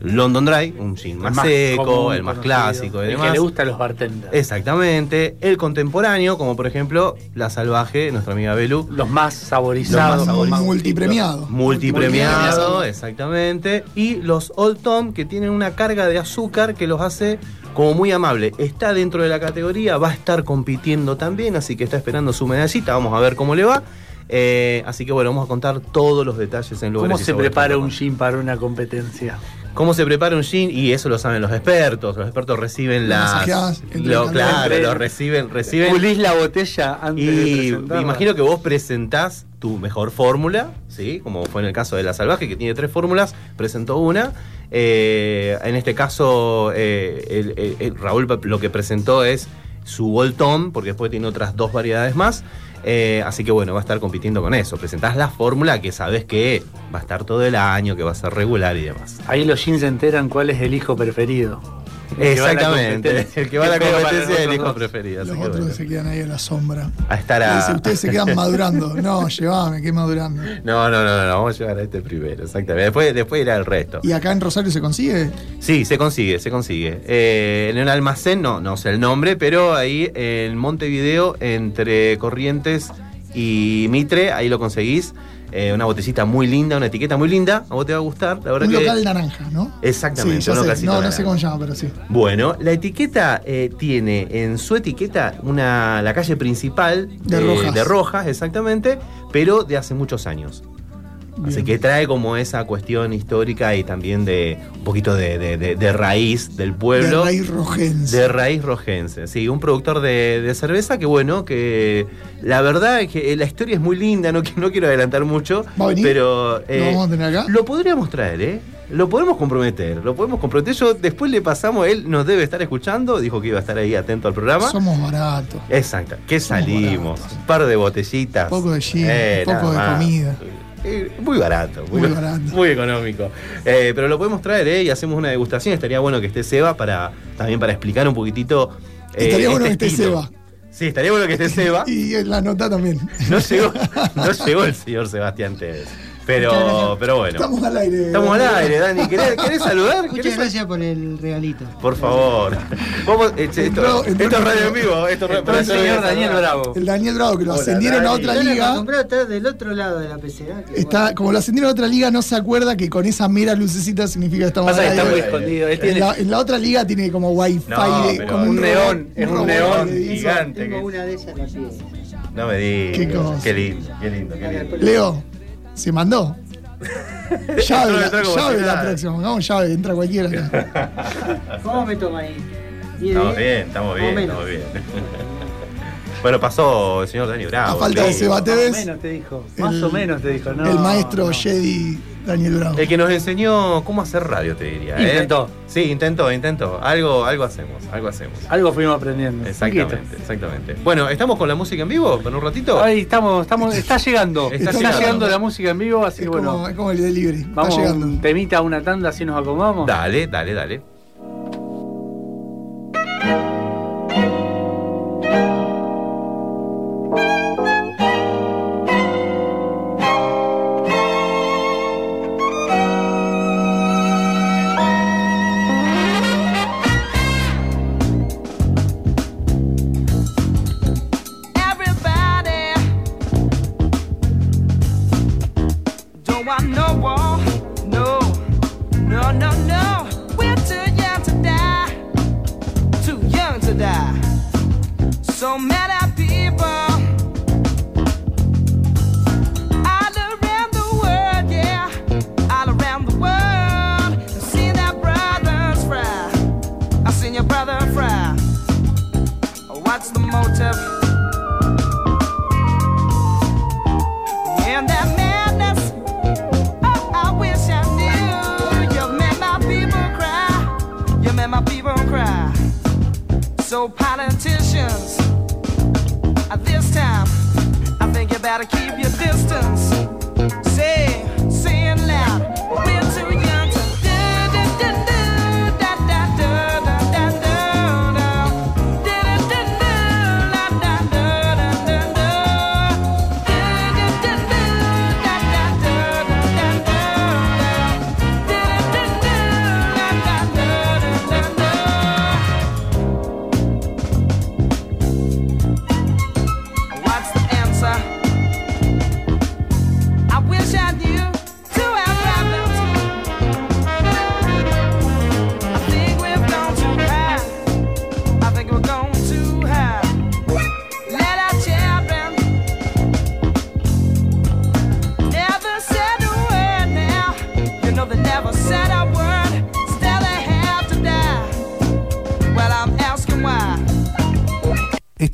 D: London Dry, un gin más,
B: más
D: seco,
B: común,
D: el más
B: conocido,
D: clásico y
B: el
D: demás.
B: que le gusta a los bartenders.
D: Exactamente. El contemporáneo, como por ejemplo La Salvaje, nuestra amiga Belu.
B: Los más saborizados.
D: Los más.
C: Multipremiado,
D: Multipremiado. exactamente. Y los Old Tom, que tienen una carga de azúcar que los hace como muy amable. Está dentro de la categoría, va a estar compitiendo también, así que está esperando su medallita. Vamos a ver cómo le va. Eh, así que bueno, vamos a contar todos los detalles en lugares
B: ¿Cómo se prepara un gin para una competencia?
D: ¿Cómo se prepara un gin? Y eso lo saben los expertos. Los expertos reciben las. lo- claro, lo reciben, reciben.
B: Pulís la botella antes de
D: Y me imagino que vos presentás tu mejor fórmula, ¿sí? Como fue en el caso de la salvaje, que tiene tres fórmulas, presentó una. Eh, en este caso, eh, el- el- el Raúl lo que presentó es su Tom, porque después tiene otras dos variedades más. Eh, así que bueno, va a estar compitiendo con eso. Presentás la fórmula que sabes que va a estar todo el año, que va a ser regular y demás.
B: Ahí los jeans se enteran cuál es el hijo preferido.
D: Exactamente. El que va a la competencia es el hijo preferido.
C: Los otros
D: bueno.
C: se quedan ahí a la sombra.
D: A estar
C: Y
D: a.
C: dice, ustedes se quedan madurando. No, llévame, que madurando.
D: No, no, no, no, vamos a llegar a este primero, exactamente. Después, después irá el resto.
C: ¿Y acá en Rosario se consigue?
D: Sí, se consigue, se consigue. Eh, en el almacén, no, no sé el nombre, pero ahí en Montevideo, entre Corrientes y Mitre, ahí lo conseguís. Eh, una botellita muy linda, una etiqueta muy linda. A vos te va a gustar, la verdad
C: Un
D: que.
C: local naranja, ¿no?
D: Exactamente,
C: Sí, ya
D: un
C: sé.
D: localcito
C: No, no sé cómo llama, pero sí.
D: Bueno, la etiqueta eh, tiene en su etiqueta una, la calle principal
C: De
D: eh,
C: Rojas.
D: de Rojas, exactamente, pero de hace muchos años. Así que trae como esa cuestión histórica y también de un poquito de, de- de- de raíz del pueblo.
C: De raíz rojense.
D: De raíz rojense, sí, un productor de, cerveza que bueno, que la verdad es que la historia es muy linda, no, no quiero adelantar mucho,
C: ¿Va a venir?
D: pero eh,
C: ¿Lo vamos a tener acá?
D: lo podríamos traer, ¿eh? Lo podemos comprometer, lo podemos comprometer. Yo después le pasamos, él nos debe estar escuchando, dijo que iba a estar ahí atento al programa.
C: Somos baratos.
D: Exacto, que salimos, un par de botellitas.
C: Poco de gin,
D: Eh,
C: poco de
D: más.
C: comida.
D: Eh, muy barato, muy,
C: Muy barato.
D: muy económico. Eh, pero lo podemos traer, ¿eh? Y hacemos una degustación. Estaría bueno que esté Seba para también para explicar un poquitito. eh,
C: Estaría bueno que
D: este
C: esté
D: estilo.
C: Seba.
D: Sí, estaría bueno que esté Seba.
C: Y en la nota también.
D: No llegó, no llegó el señor Sebastián Tevez. Pero, pero bueno.
C: Estamos al aire.
D: Estamos al aire, Dani. ¿Querés, querés saludar?
K: Muchas
D: ¿Querés-
K: gracias por el regalito.
D: Por favor. Vamos, eh, esto,
C: Entró- entró-
D: esto es radio en vivo. Esto es
B: Entró el señor Daniel Bravo.
C: El Daniel Bravo, que lo
D: Hola,
C: ascendieron a
D: Dani.
C: otra
K: Están
C: liga.
K: a estar del otro lado de la PCA.
C: Está, como lo ascendieron a otra liga, no se acuerda que con esa mera lucecita significa que estamos
B: Pasa
C: al
B: que está
C: aire.
B: muy escondido. Él
C: En la, en la otra liga tiene como wifi
D: No,
C: de, con
B: un neón, es un neón
D: gigante.
K: Tengo una de esas.
D: No me digas.
C: Qué
D: lindo, qué lindo.
C: Leo, se mandó. llave, la, llave la próxima. Pongamos llave, entra cualquiera.
K: ¿Cómo me toma ahí? ¿Diez
D: Estamos bien, estamos bien, estamos bien. Bueno, pasó el señor Dani Bravo.
C: A falta de
D: sí.
C: Seba
B: Más o menos te dijo. Más
C: El-
B: o menos te dijo. No,
C: el maestro
B: no.
C: Jedi Daniel Bravo.
D: El que nos enseñó cómo hacer radio, te diría. ¿eh?
B: Intentó.
D: Sí, intentó, intentó. Algo, algo hacemos, algo hacemos.
B: Algo fuimos aprendiendo.
D: Exactamente, exactamente. Bueno, ¿estamos con la música en vivo por un ratito?
B: Ahí estamos, estamos, está llegando.
D: Está
B: Está,
D: llegando.
B: llegando. la música en vivo, así
C: es,
B: que bueno.
C: como, es como el delivery. Está
B: Vamos
C: llegando.
B: un temita, una tanda, así nos acomodamos.
D: Dale, dale, dale.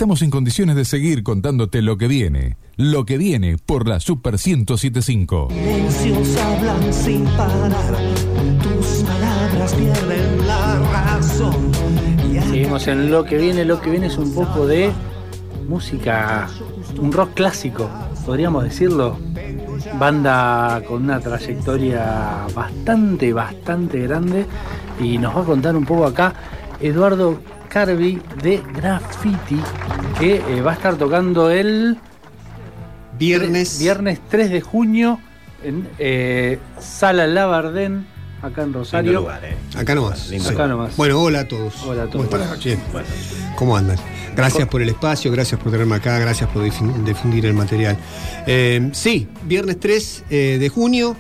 F: Estamos en condiciones de seguir contándote lo que viene. Lo que viene por la Super 1075.
I: Silencios hablan sin parar, tus palabras pierden la razón. Y
B: Seguimos en lo que viene. Lo que viene es un poco de música, un rock clásico, podríamos decirlo. Banda con una trayectoria bastante, bastante grande. Y nos va a contar un poco acá Eduardo Carvi de Graffiti, que eh, va a estar tocando el
L: Viernes.
B: viernes 3 de junio en eh, Sala Labardén, acá en Rosario.
D: Lugar, eh.
L: Acá nomás.
D: Lindo
L: Sí.
B: Acá nomás.
L: Bueno, hola a todos.
B: Hola a todos.
L: ¿Cómo andan? Gracias por el espacio, gracias por tenerme acá, gracias por difundir el material. Eh, sí, viernes 3 eh, de junio,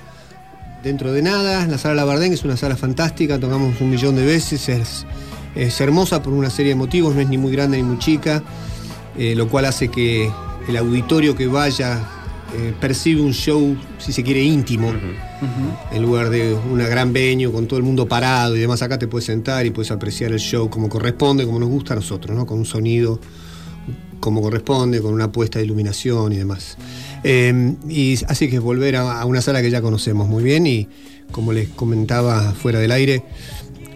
L: dentro de nada, en la sala Labardén, es una sala fantástica, tocamos un millón de veces, es, es hermosa por una serie de motivos, no es ni muy grande ni muy chica, eh, lo cual hace que el auditorio que vaya eh, percibe un show, si se quiere, íntimo, en lugar de una gran venue con todo el mundo parado y demás. Acá te puedes sentar y puedes apreciar el show como corresponde, como nos gusta a nosotros, ¿no? Con un sonido como corresponde, con una puesta de iluminación y demás. Eh, y así que es volver a, a una sala que ya conocemos muy bien y, como les comentaba fuera del aire,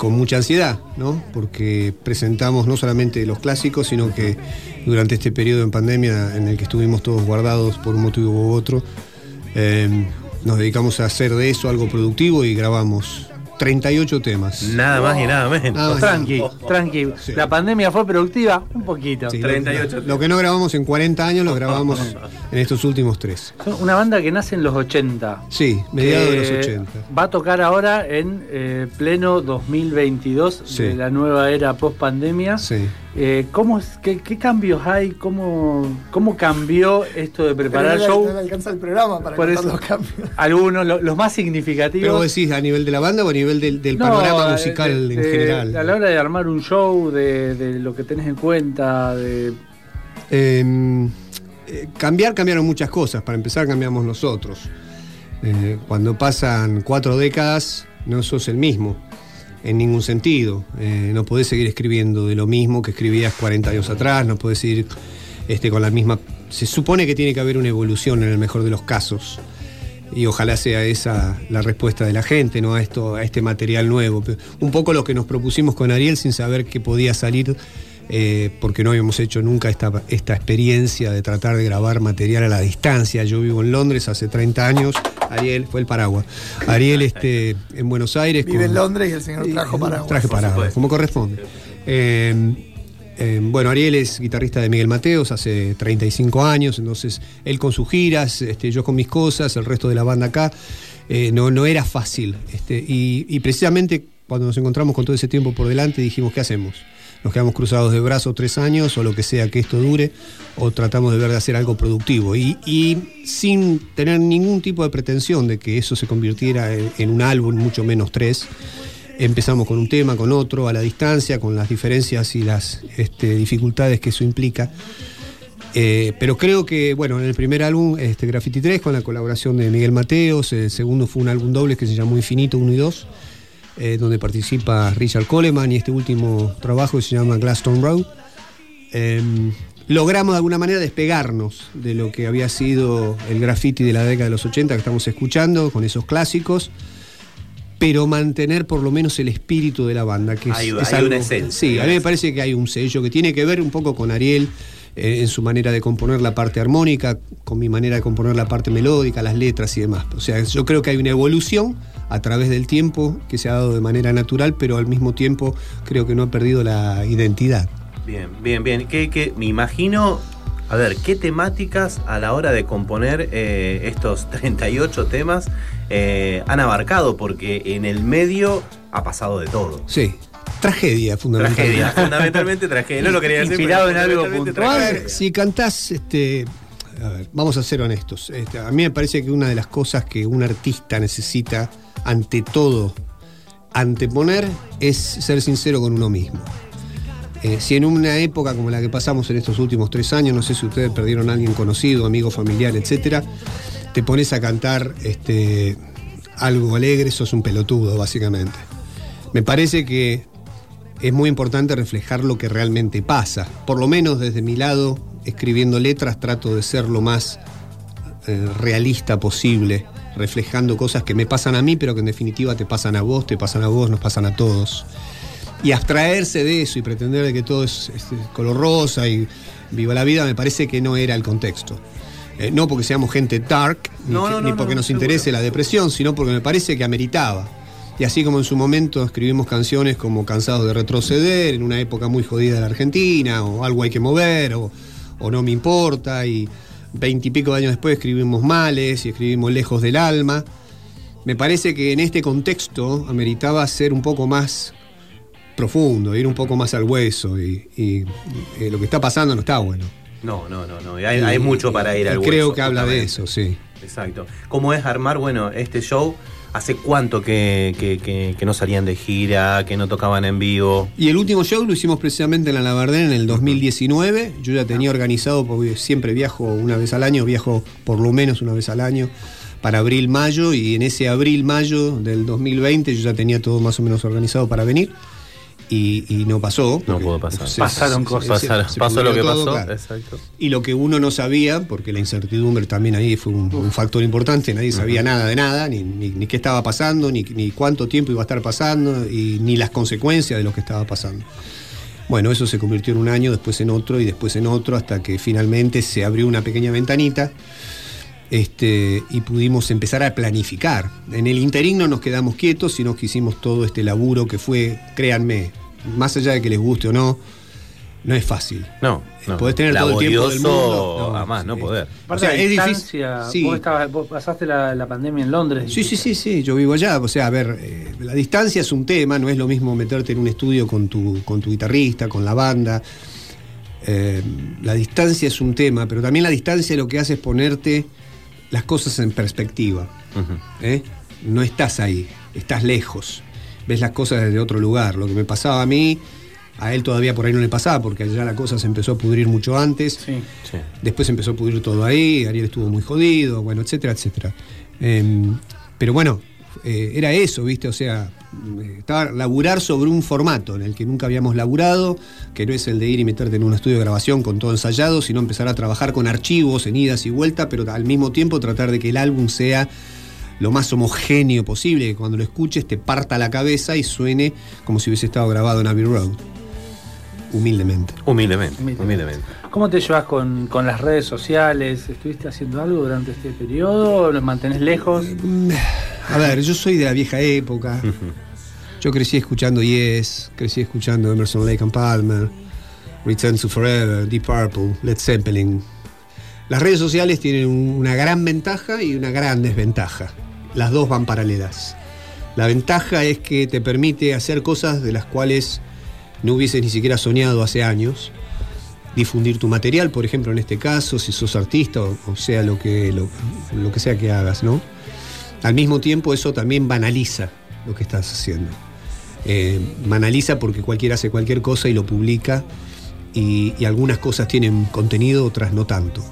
L: con mucha ansiedad, ¿no? Porque presentamos no solamente los clásicos, sino que durante este periodo en pandemia en el que estuvimos todos guardados por un motivo u otro, eh, nos dedicamos a hacer de eso algo productivo y grabamos 38 temas.
D: Nada más y nada menos.
L: Nada más.
B: Tranqui, tranqui. La pandemia fue productiva un poquito.
L: Sí, lo- Lo que no grabamos en 40 años lo grabamos en estos últimos tres.
B: Son Una banda que nace en los 80.
L: Sí, mediados de los
B: que
L: 80.
B: Va a tocar ahora en eh, pleno 2022
L: Sí.
B: de la nueva era post pandemia.
L: Sí.
B: ¿Cómo es- qué, qué cambios hay? ¿Cómo, ¿Cómo cambió esto de preparar
C: Pero no,
B: show?
C: No alcanza el programa para
B: Por
C: contar
B: eso,
C: los cambios.
B: algunos, lo- los más significativos.
L: ¿Pero vos decís a nivel de la banda o a nivel del, del
B: No,
L: panorama
B: eh,
L: musical
B: de-
L: en
B: de-
L: general?
B: A la hora de armar un show, de, de lo que tenés en cuenta, de.
L: Eh, eh, cambiar, cambiaron muchas cosas. Para empezar, cambiamos nosotros. Eh, cuando pasan cuatro décadas, no sos el mismo, en ningún sentido. Eh, no podés seguir escribiendo de lo mismo que escribías 40 años atrás, no podés seguir este, con la misma. Se supone que tiene que haber una evolución en el mejor de los casos. Y ojalá sea esa la respuesta de la gente, ¿no? A esto, a este material nuevo. Un poco lo que nos propusimos con Ariel sin saber qué podía salir, eh, porque no habíamos hecho nunca esta, esta experiencia de tratar de grabar material a la distancia. Yo vivo en Londres hace 30 años. Ariel, fue el paraguas. Ariel este, en Buenos Aires.
C: Vive
L: con-
C: en Londres y el señor trajo paraguas.
L: Traje paraguas, como corresponde. Eh, eh, bueno, Ariel es guitarrista de Miguel Mateos hace 35 años, entonces él con sus giras, este, yo con mis cosas, el resto de la banda acá, eh, no, no era fácil. Este, y, y precisamente cuando nos encontramos con todo ese tiempo por delante dijimos, ¿qué hacemos? Nos quedamos cruzados de brazos tres años o lo que sea que esto dure, o tratamos de ver de hacer algo productivo. Y, sin tener ningún tipo de pretensión de que eso se convirtiera en, en un álbum, mucho menos tres, empezamos con un tema, con otro, a la distancia, con las diferencias y las este, dificultades que eso implica. Eh, pero creo que, bueno, en el primer álbum, este, Graffiti 3, con la colaboración de Miguel Mateos, el segundo fue un álbum doble que se llamó Infinito 1 y 2, eh, donde participa Richard Coleman y este último trabajo que se llama Glaston Road. Eh, logramos de alguna manera despegarnos de lo que había sido el graffiti de la década de los 80 que estamos escuchando, con esos clásicos, pero mantener por lo menos el espíritu de la banda, que es,
D: Hay-
L: es
D: hay
L: algo-
D: una esencia.
L: Sí, a mí me parece que hay un sello que tiene que ver un poco con Ariel eh, en su manera de componer la parte armónica, con mi manera de componer la parte melódica, las letras y demás. O sea, yo creo que hay una evolución a través del tiempo que se ha dado de manera natural, pero al mismo tiempo creo que no ha perdido la identidad.
D: Bien, bien, bien. ¿Qué, qué- me imagino, a ver, ¿qué temáticas a la hora de componer eh, estos 38 temas eh, han abarcado? Porque en el medio ha pasado de todo.
L: Sí. Tragedia, fundamentalmente.
D: Tragedia, fundamentalmente tragedia. No lo quería decir.
B: Inspirado en algo puntual.
L: A ver, si cantás, este, a ver, vamos a ser honestos. Este, a mí me parece que una de las cosas que un artista necesita, ante todo, anteponer, es ser sincero con uno mismo. Eh, si en una época como la que pasamos en estos últimos tres años, no sé si ustedes perdieron a alguien conocido, amigo, familiar, etcétera, te pones a cantar este, algo alegre, sos un pelotudo, básicamente. Me parece que es muy importante reflejar lo que realmente pasa. Por lo menos desde mi lado, escribiendo letras, trato de ser lo más eh, realista posible, reflejando cosas que me pasan a mí, pero que en definitiva te pasan a vos, te pasan a vos, nos pasan a todos. Y abstraerse de eso y pretender de que todo es, es color rosa y viva la vida, me parece que no era el contexto. Eh, no porque seamos gente dark, ni,
D: No,
L: que-
D: no,
L: ni
D: no,
L: porque
D: no,
L: nos
D: seguro.
L: interese la depresión, sino porque me parece que ameritaba. Y así como en su momento escribimos canciones como Cansados de retroceder, en una época muy jodida de la Argentina, o Algo hay que mover, o, o No me importa, y veintipico de años después escribimos Males y escribimos Lejos del alma. Me parece que en este contexto ameritaba ser un poco más profundo, ir un poco más al hueso, y, y, eh, lo que está pasando no está bueno.
D: No, no, no, no. Hay, hay mucho para ir al
L: Creo
D: hueso,
L: que habla de eso, sí.
D: Exacto. ¿Cómo es armar, bueno, este show ¿Hace cuánto que, que- que- que no salían de gira, que no tocaban en vivo?
L: Y el último show lo hicimos precisamente en la Labardén en el 2019. Yo ya tenía organizado, porque siempre viajo una vez al año, viajo por lo menos una vez al año, para abril-mayo, y en ese abril-mayo del 2020 yo ya tenía todo más o menos organizado para venir. Y, y no pasó.
D: No pudo pasar.
L: se-
B: Pasaron cosas.
L: se-
D: Pasaron-
L: se
D: pasó lo que
L: todo,
D: pasó.
L: claro.
D: Exacto.
L: Y lo que uno no sabía, porque la incertidumbre también ahí fue un, un factor importante, nadie sabía nada de nada, ni, ni- ni qué estaba pasando, ni, ni cuánto tiempo iba a estar pasando, y ni las consecuencias de lo que estaba pasando. Bueno, eso se convirtió en un año, después en otro y después en otro, hasta que finalmente se abrió una pequeña ventanita este, y pudimos empezar a planificar. En el interín no nos quedamos quietos, sino que hicimos todo este laburo que fue, créanme, más allá de que les guste o no, no es fácil.
D: No, no.
L: Podés tener todo el tiempo del
D: Laborioso,
L: mundo. No,
D: a más no poder.
B: Aparte
L: O sea, es difícil.
B: distancia,
L: Sí.
B: vos, estabas- vos pasaste la, la pandemia en Londres.
L: Sí, sí, sí, sí, yo vivo allá. O sea, a ver, eh, la distancia es un tema, no es lo mismo meterte en un estudio con tu, con tu guitarrista, con la banda. Eh, la distancia es un tema, pero también la distancia lo que hace es ponerte las cosas en perspectiva. ¿eh? No estás ahí, estás lejos. Ves las cosas desde otro lugar. Lo que me pasaba a mí, a él todavía por ahí no le pasaba, porque allá la cosa se empezó a pudrir mucho antes.
B: Sí.
D: Sí.
L: Después empezó a pudrir todo ahí, Ariel estuvo muy jodido, bueno, etcétera, etcétera. Em, pero bueno, eh, era eso, ¿viste? O sea, eh, estaba laburar sobre un formato en el que nunca habíamos laburado, que no es el de ir y meterte en un estudio de grabación con todo ensayado, sino empezar a trabajar con archivos en idas y vueltas, pero al mismo tiempo tratar de que el álbum sea lo más homogéneo posible, que cuando lo escuches te parta la cabeza y suene como si hubiese estado grabado en Abbey Road. Humildemente.
D: Humildemente,
B: Humildemente.
D: humildemente.
B: ¿Cómo te llevas con, con las redes sociales? ¿Estuviste haciendo algo durante este periodo? ¿Los mantenés lejos?
L: A ver, yo soy de la vieja época. Yo crecí escuchando Yes, crecí escuchando Emerson Lake and Palmer, Return to Forever, Deep Purple, Led Zeppelin. Las redes sociales tienen un- una gran ventaja y una gran desventaja. Las dos van paralelas. La ventaja es que te permite hacer cosas de las cuales no hubieses ni siquiera soñado hace años. Difundir tu material, por ejemplo, en este caso, si sos artista o, sea lo que, lo, que sea que hagas, ¿no? Al mismo tiempo eso también banaliza lo que estás haciendo. Eh, banaliza porque cualquiera hace cualquier cosa y lo publica y algunas cosas tienen contenido, otras no tanto.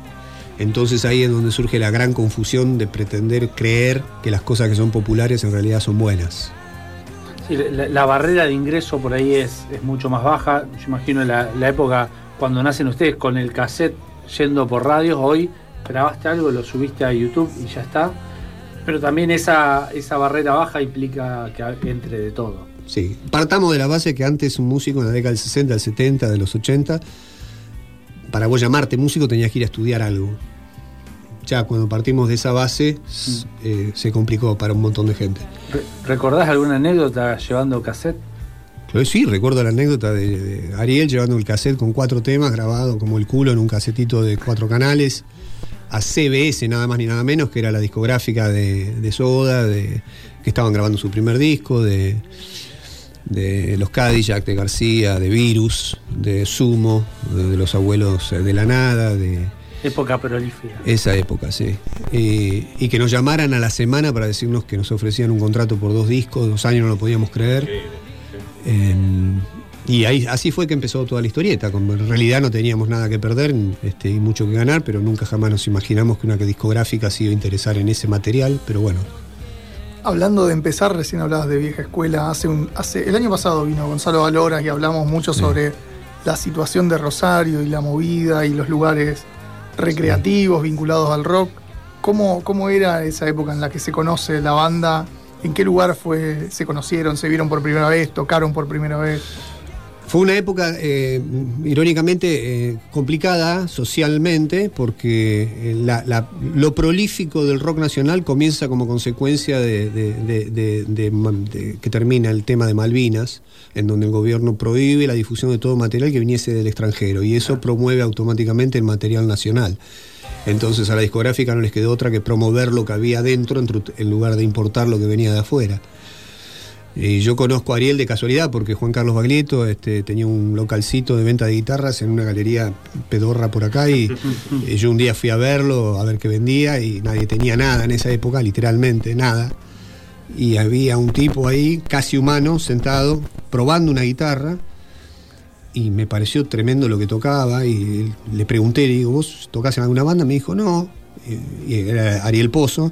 L: Entonces ahí es donde surge la gran confusión de pretender creer que las cosas que son populares en realidad son buenas.
B: Sí, la, la barrera de ingreso por ahí es, es mucho más baja. Yo imagino la, la época cuando nacen ustedes con el cassette yendo por radios. Hoy grabaste algo, lo subiste a YouTube y ya está. Pero también esa, esa barrera baja implica que entre de todo.
L: Sí, partamos de la base que antes un músico en la década del 60, del 70, de los 80, para vos llamarte músico tenías que ir a estudiar algo. Ya cuando partimos de esa base s- eh, se complicó para un montón de gente.
B: Re- ¿Recordás alguna anécdota llevando cassette?
L: Sí, recuerdo la anécdota de, de Ariel llevando el cassette con cuatro temas grabado como el culo en un casetito de cuatro canales a CBS nada más ni nada menos, que era la discográfica de, de Soda, de, que estaban grabando su primer disco, de, de los Cadillac, de García, de Virus, de Sumo, de, los abuelos de la nada, de
B: Época prolífera.
L: esa época, sí. Y, y que nos llamaran a la semana para decirnos que nos ofrecían un contrato por dos discos, dos años no lo podíamos creer. Eh, y ahí, así fue que empezó toda la historieta. Como en realidad no teníamos nada que perder este, y mucho que ganar, pero nunca jamás nos imaginamos que una discográfica se iba a interesar en ese material. Pero bueno,
C: Hablando de empezar, recién hablabas de vieja escuela. Hace un, hace, el año pasado vino Gonzalo Valoras y hablamos mucho sobre la situación de Rosario y la movida y los lugares recreativos vinculados al rock. ¿Cómo, ¿Cómo era esa época en la que se conoce la banda? ¿En qué lugar fue, se conocieron, se vieron por primera vez, tocaron por primera vez?
L: Fue una época, eh, irónicamente, eh, complicada socialmente, porque eh, la- la- lo prolífico del rock nacional comienza como consecuencia de, de- que termina el tema de Malvinas, en donde el gobierno prohíbe la difusión de todo material que viniese del extranjero, y eso promueve automáticamente el material nacional. Entonces a la discográfica no les quedó otra que promover lo que había dentro en tru- en lugar de importar lo que venía de afuera. Y yo conozco a Ariel de casualidad porque Juan Carlos Baglietto este, tenía un localcito de venta de guitarras en una galería pedorra por acá y, y yo un día fui a verlo, a ver qué vendía y nadie tenía nada en esa época, literalmente nada. y había un tipo ahí, casi humano, sentado, probando una guitarra. Y me pareció tremendo lo que tocaba. Y le pregunté, le digo, ¿vos tocás en alguna banda? Me dijo, no. Y era Ariel Pozo.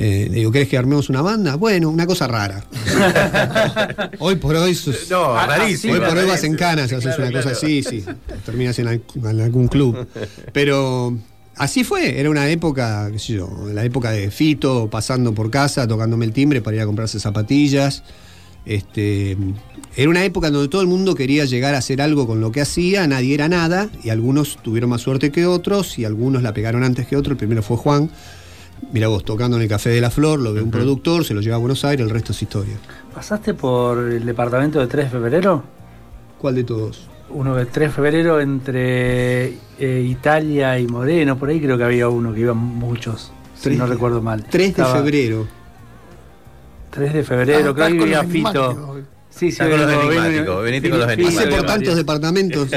L: Eh, le digo, ¿querés que armemos una banda? Bueno, una cosa rara. hoy por hoy. sos-
D: No, rarísimo.
L: Hoy por hoy vas en canas, haces
D: Claro,
L: una cosa así, sí. Terminas en algún club. Pero así fue, era una época, qué sé yo, la época de Fito, pasando por casa, tocándome el timbre para ir a comprarse zapatillas. Este, era una época donde todo el mundo quería llegar a hacer algo con lo que hacía, nadie era nada, y algunos tuvieron más suerte que otros, y algunos la pegaron antes que otros. El primero fue Juan. Mira vos, tocando en el Café de la Flor, lo ve un productor, se lo lleva a Buenos Aires, el resto es historia.
B: ¿Pasaste por el departamento de 3 de febrero?
L: ¿Cuál de todos?
B: Uno de 3 de febrero entre eh, Italia y Moreno, por ahí creo que había uno que iban muchos, si no recuerdo mal.
L: 3 de febrero.
B: 3 de febrero,
C: Ah,
B: creo que
C: los
B: Fito.
C: enigmáticos.
B: Sí, sí,
D: con los enigmáticos, venite con los
B: Fito,
L: Pasé por tantos departamentos.
B: Sí,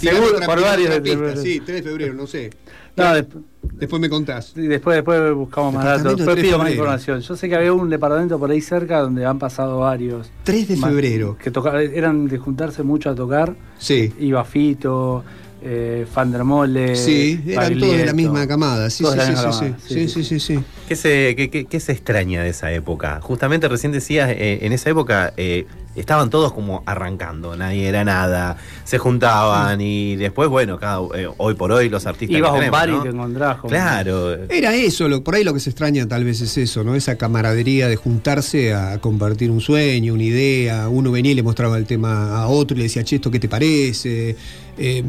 B: sí, seguro, por varios.
L: Sí, 3 de febrero, no sé.
B: No, desp-
L: Después me contás.
B: después, después buscamos más datos. Después
L: 3 de
B: pido más información. Yo sé que había un departamento por ahí cerca donde han pasado varios.
L: 3 de febrero.
B: Que toca- eran de juntarse mucho a tocar.
L: Sí.
B: Iba Fito, eh, Fandermole.
L: Sí, eran todos de la misma camada. Sí, sí, sí, sí,
B: camada,
L: sí, sí, sí, sí.
D: ¿Qué se, qué, qué- qué se extraña de esa época? Justamente recién decías, eh, en esa época eh, estaban todos como arrancando, nadie era nada, se juntaban y después, bueno, cada, eh, hoy por hoy los artistas.
B: Ibas a un
D: tenemos,
B: bar
D: ¿no?
B: y te encontrás con-
D: Claro.
L: Era eso, lo- por ahí lo que se extraña tal vez es eso, ¿no? Esa camaradería de juntarse a compartir un sueño, una idea. Uno venía y le mostraba el tema a otro y le decía, che, ¿esto qué te parece? Eh,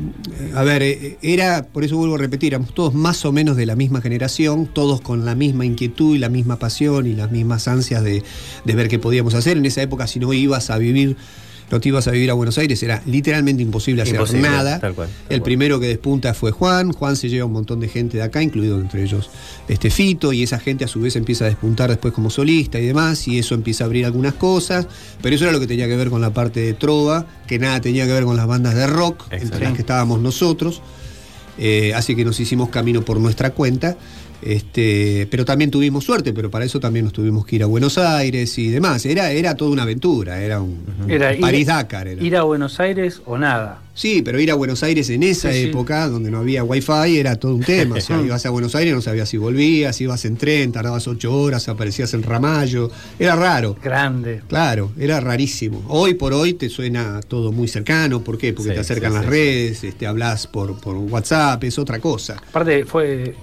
L: a ver, eh, era, por eso vuelvo a repetir, éramos todos más o menos de la misma generación, todos con la misma inquietud y la misma pasión y las mismas ansias de, de ver qué podíamos hacer. En esa época, si no ibas a vivir, no te ibas a vivir a Buenos Aires, era literalmente imposible hacer
D: Imposible,
L: nada.
D: tal cual, tal
L: el
D: cual.
L: primero que despunta fue Juan. Juan se lleva un montón de gente de acá, incluido entre ellos este Fito, y esa gente a su vez empieza a despuntar después como solista y demás, y eso empieza a abrir algunas cosas. Pero eso era lo que tenía que ver con la parte de trova, que nada tenía que ver con las bandas de rock, entre las que estábamos nosotros. Eh, así que nos hicimos camino por nuestra cuenta. Este, pero también tuvimos suerte, pero para eso también nos tuvimos que ir a Buenos Aires y demás. Era, era toda una aventura, era un,
B: Era ir-
L: París-Dakar. era.
B: Ir a Buenos Aires o nada.
L: Sí, pero ir a Buenos Aires en esa
B: Sí, sí.
L: época, donde no había wifi, era todo un tema. O sea, ibas a Buenos Aires, no sabías si volvías, ibas en tren, tardabas ocho horas, aparecías en Ramallo. Era raro.
B: Grande.
L: Claro, era rarísimo. Hoy por hoy te suena todo muy cercano. ¿Por qué? Porque
D: Sí,
L: te acercan las redes, este, hablas por, por WhatsApp, es otra cosa.
B: Aparte, fue,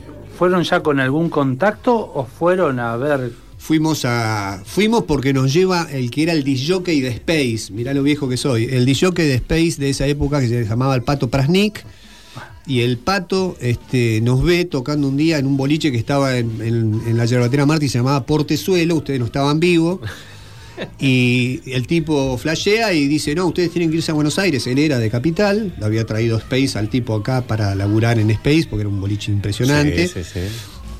B: ¿fueron ya con algún contacto o fueron a ver?
L: Fuimos a. Fuimos porque nos lleva el que era el disjockey de Space. Mirá lo viejo que soy. El disjockey de Space de esa época que se llamaba el Pato Prasnik. Y el pato este, nos ve tocando un día en un boliche que estaba en, en- en la yerbatera Martí, se llamaba Portezuelo, ustedes no estaban vivos. Y el tipo flashea y dice, no, ustedes tienen que irse a Buenos Aires. Él era de Capital, lo había traído Space al tipo acá para laburar en Space, porque era un boliche impresionante.
D: Sí, sí, sí.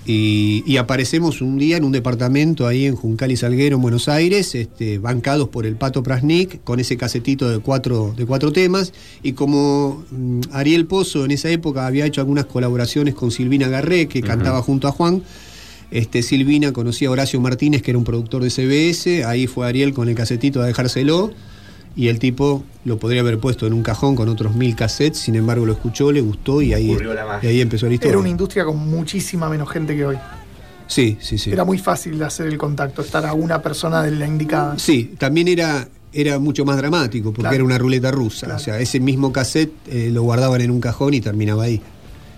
L: Y, y aparecemos un día en un departamento ahí en Juncal y Salguero, en Buenos Aires, este, bancados por el Pato Prasnik, con ese casetito de cuatro, de cuatro temas. Y como mm, Ariel Pozo en esa época había hecho algunas colaboraciones con Silvina Garré, que cantaba junto a Juan, este, Silvina conocía a Horacio Martínez, que era un productor de CBS, ahí fue Ariel con el casetito a dejárselo. Y el tipo lo podría haber puesto en un cajón con otros mil cassettes, sin embargo lo escuchó, le gustó y ahí, y ahí empezó la historia.
C: Era una industria con muchísima menos gente que hoy.
L: Sí, sí, sí.
C: Era muy fácil hacer el contacto, estar a una persona de la indicada.
L: Sí, también era, era mucho más dramático porque
C: Claro.
L: era una ruleta rusa. O sea, ese mismo cassette eh, lo guardaban en un cajón y terminaba ahí.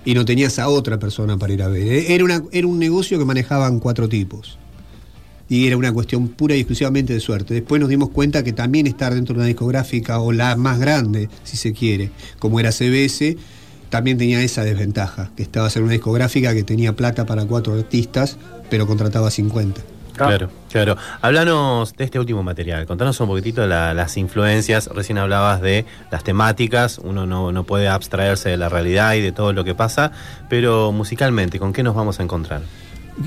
L: Y no tenías a otra persona para ir a ver. Eh, Era, una, era un negocio que manejaban cuatro tipos. Y era una cuestión pura y exclusivamente de suerte. Después nos dimos cuenta que también estar dentro de una discográfica o la más grande, si se quiere, como era CBS, también tenía esa desventaja, que estabas en una discográfica que tenía plata para cuatro artistas, pero contrataba 50.
D: Claro, claro. Hablanos de este último material. Contanos un poquitito la- las influencias. Recién hablabas de las temáticas. Uno no, no puede abstraerse de la realidad y de todo lo que pasa. Pero musicalmente, ¿con qué nos vamos a encontrar?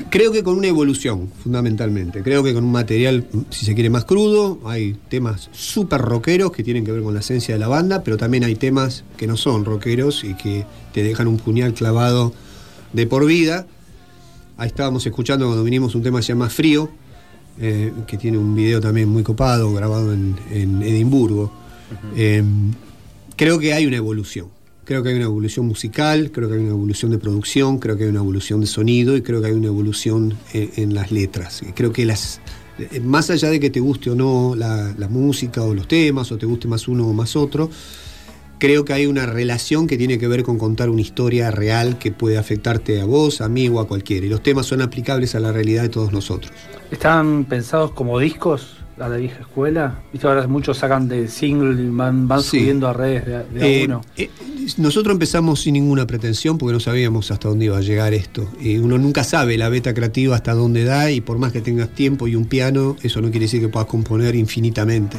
L: Creo que con una evolución, fundamentalmente. Creo que con un material, si se quiere, más crudo. Hay temas súper rockeros que tienen que ver con la esencia de la banda, pero también hay temas que no son rockeros y que te dejan un puñal clavado de por vida. Ahí estábamos escuchando cuando vinimos un tema que se llama Frío, eh, que tiene un video también muy copado, grabado en, en Edimburgo. Eh, creo que hay una evolución. Creo que hay una evolución musical, creo que hay una evolución de producción, creo que hay una evolución de sonido y creo que hay una evolución en, en las letras. Y Creo que las, eh, más allá de que te guste o no la, la música o los temas, o te guste más uno o más otro, creo que hay una relación que tiene que ver con contar una historia real que puede afectarte a vos, a mí o a cualquiera. Y los temas son aplicables a la realidad de todos nosotros.
B: ¿Están pensados como discos a la vieja escuela? Viste, ahora muchos sacan de single y van, van
L: Sí.
B: subiendo a redes de, de a
L: Eh,
B: uno.
L: eh, nosotros empezamos sin ninguna pretensión porque no sabíamos hasta dónde iba a llegar esto. Y uno nunca sabe la beta creativa hasta dónde da y por más que tengas tiempo y un piano, eso no quiere decir que puedas componer infinitamente.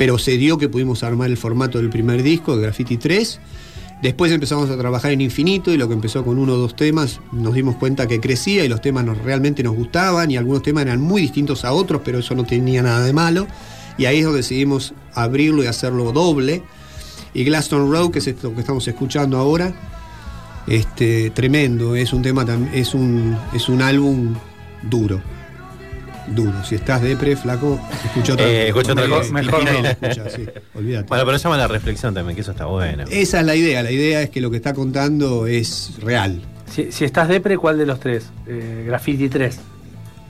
L: Pero se dio que pudimos armar el formato del primer disco, de Graffiti 3. Después empezamos a trabajar en infinito y lo que empezó con uno o dos temas nos dimos cuenta que crecía y los temas nos, realmente nos gustaban y algunos temas eran muy distintos a otros, pero eso no tenía nada de malo. Y ahí es donde decidimos abrirlo y hacerlo doble. Y Glaston Road, que es esto que estamos escuchando ahora, este, tremendo, es un tema es un, es un álbum duro. Duro. Si estás depre, flaco, escucha otra
D: Eh, escucha otra cosa.
L: mejor
D: Mejor
L: no,
D: no.
L: escucha, sí, olvídate.
D: Bueno, pero llama la reflexión también, que eso está bueno.
L: Esa es la idea, la idea es que lo que está contando es real.
B: Si, si estás depre, ¿cuál de los tres? Eh, Graffiti 3.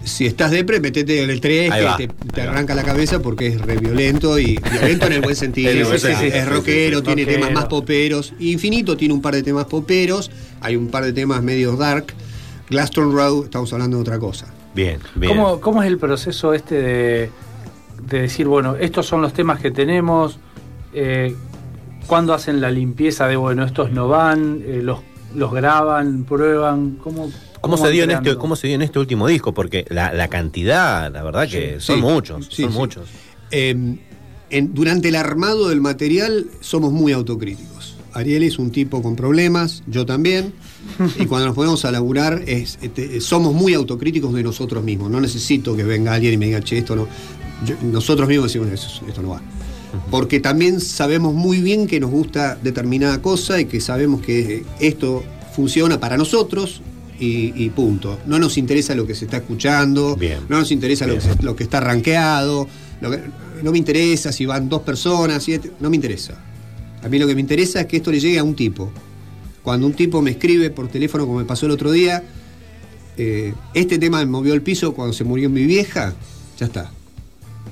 L: Si estás depre, metete en el 3
B: Ahí va,
L: que te, te arranca la cabeza porque es re violento y violento en el buen sentido. Es rockero,
B: Sí, sí, sí.
L: tiene
B: Rockero.
L: temas más poperos. Infinito tiene un par de temas poperos, hay un par de temas medios dark. Glaston Road, estamos hablando de otra cosa.
D: Bien, bien.
B: ¿Cómo, ¿Cómo es el proceso este de, de decir, bueno, estos son los temas que tenemos? Eh, ¿Cuándo hacen la limpieza de, bueno, estos no van? eh, los, ¿Los graban, prueban? ¿Cómo,
D: ¿Cómo se, dio en este, ¿Cómo se dio en este último disco? Porque la, la cantidad, la verdad que
L: Sí,
D: son
L: sí.
D: muchos,
L: Sí,
D: son
L: sí.
D: muchos.
L: Eh, en- durante el armado del material somos muy autocríticos. Ariel es un tipo con problemas, yo también. Y cuando nos ponemos a laburar, es, este, somos muy autocríticos de nosotros mismos. No necesito que venga alguien y me diga, che, esto no. Yo- nosotros mismos decimos, "Eso- esto no va. Porque también sabemos muy bien que nos gusta determinada cosa y que sabemos que esto funciona para nosotros y, y punto. No nos interesa lo que se está escuchando, no nos interesa lo que, se- lo que está rankeado, lo que- no me interesa si van dos personas, siete, no me interesa. A mí lo que me interesa es que esto le llegue a un tipo. Cuando un tipo me escribe por teléfono, como me pasó el otro día, eh, este tema me movió el piso cuando se murió mi vieja, ya está.